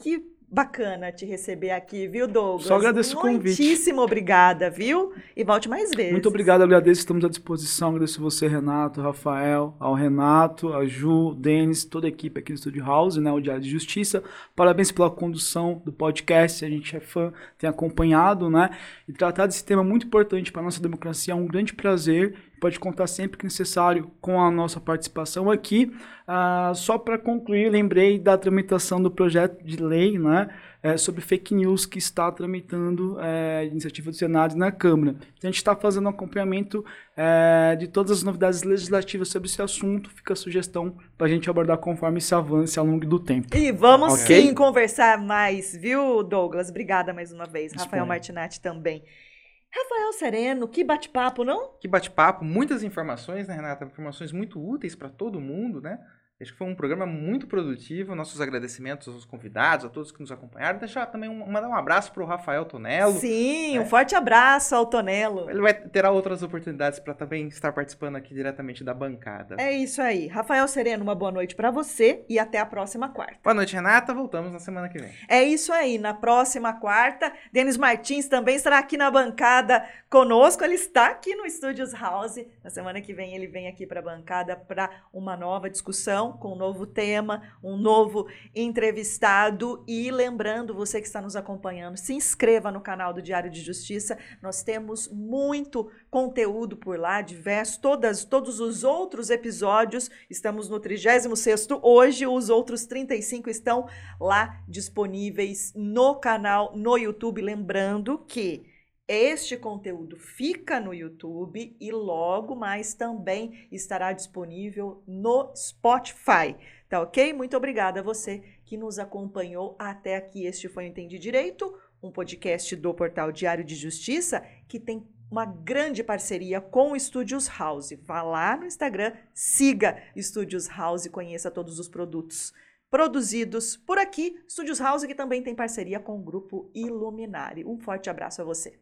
Que bacana te receber aqui, viu, Douglas? Só agradeço o convite. Muitíssimo obrigada, viu? E volte mais vezes. Muito obrigado, agradeço, estamos à disposição. Agradeço você, Renato, Rafael, ao Renato, a Ju, Denis, toda a equipe aqui do Studio House, né, o Diário de Justiça. Parabéns pela condução do podcast, a gente é fã, tem acompanhado, né? E tratar desse tema muito importante para a nossa democracia é um grande prazer pode contar sempre que necessário com a nossa participação aqui. Ah, só para concluir, lembrei da tramitação do projeto de lei né, é, sobre fake news que está tramitando é, iniciativa do Senado e na Câmara. A gente está fazendo um acompanhamento é, de todas as novidades legislativas sobre esse assunto. Fica a sugestão para a gente abordar conforme se avance ao longo do tempo. E vamos Ok? sim conversar mais, viu, Douglas? Obrigada mais uma vez. Rafael. Martinati também. Rafael Sereno, que bate-papo, não? Que bate-papo, muitas informações, né, Renata? Informações muito úteis para todo mundo, né? Acho que foi um programa muito produtivo. Nossos agradecimentos aos convidados, a todos que nos acompanharam. Deixar também um, mandar um abraço para o Rafael Tonello. Sim, um É. forte abraço ao Tonelo. Ele vai terá outras oportunidades para também estar participando aqui diretamente da bancada. É isso aí. Rafael Sereno, uma boa noite para você e até a próxima quarta. Boa noite, Renata. Voltamos na semana que vem. É isso aí. Na próxima quarta, Denis Martins também estará aqui na bancada conosco. Ele está aqui no Studios House. Na semana que vem, ele vem aqui para a bancada para uma nova discussão, com um novo tema, um novo entrevistado. E lembrando, você que está nos acompanhando, se inscreva no canal do Diário de Justiça. Nós temos muito conteúdo por lá, diverso, todas, todos os outros episódios. Estamos no 36º hoje, os outros 35 estão lá disponíveis no canal, no YouTube. Lembrando que este conteúdo fica no YouTube e logo mais também estará disponível no Spotify. Tá ok? Muito obrigada a você que nos acompanhou até aqui. Este foi o Entendi Direito, um podcast do Portal Diário de Justiça que tem uma grande parceria com o Studios House. Vá lá no Instagram, siga Studios House e conheça todos os produtos produzidos por aqui. Studios House que também tem parceria com o grupo Iluminari. Um forte abraço a você.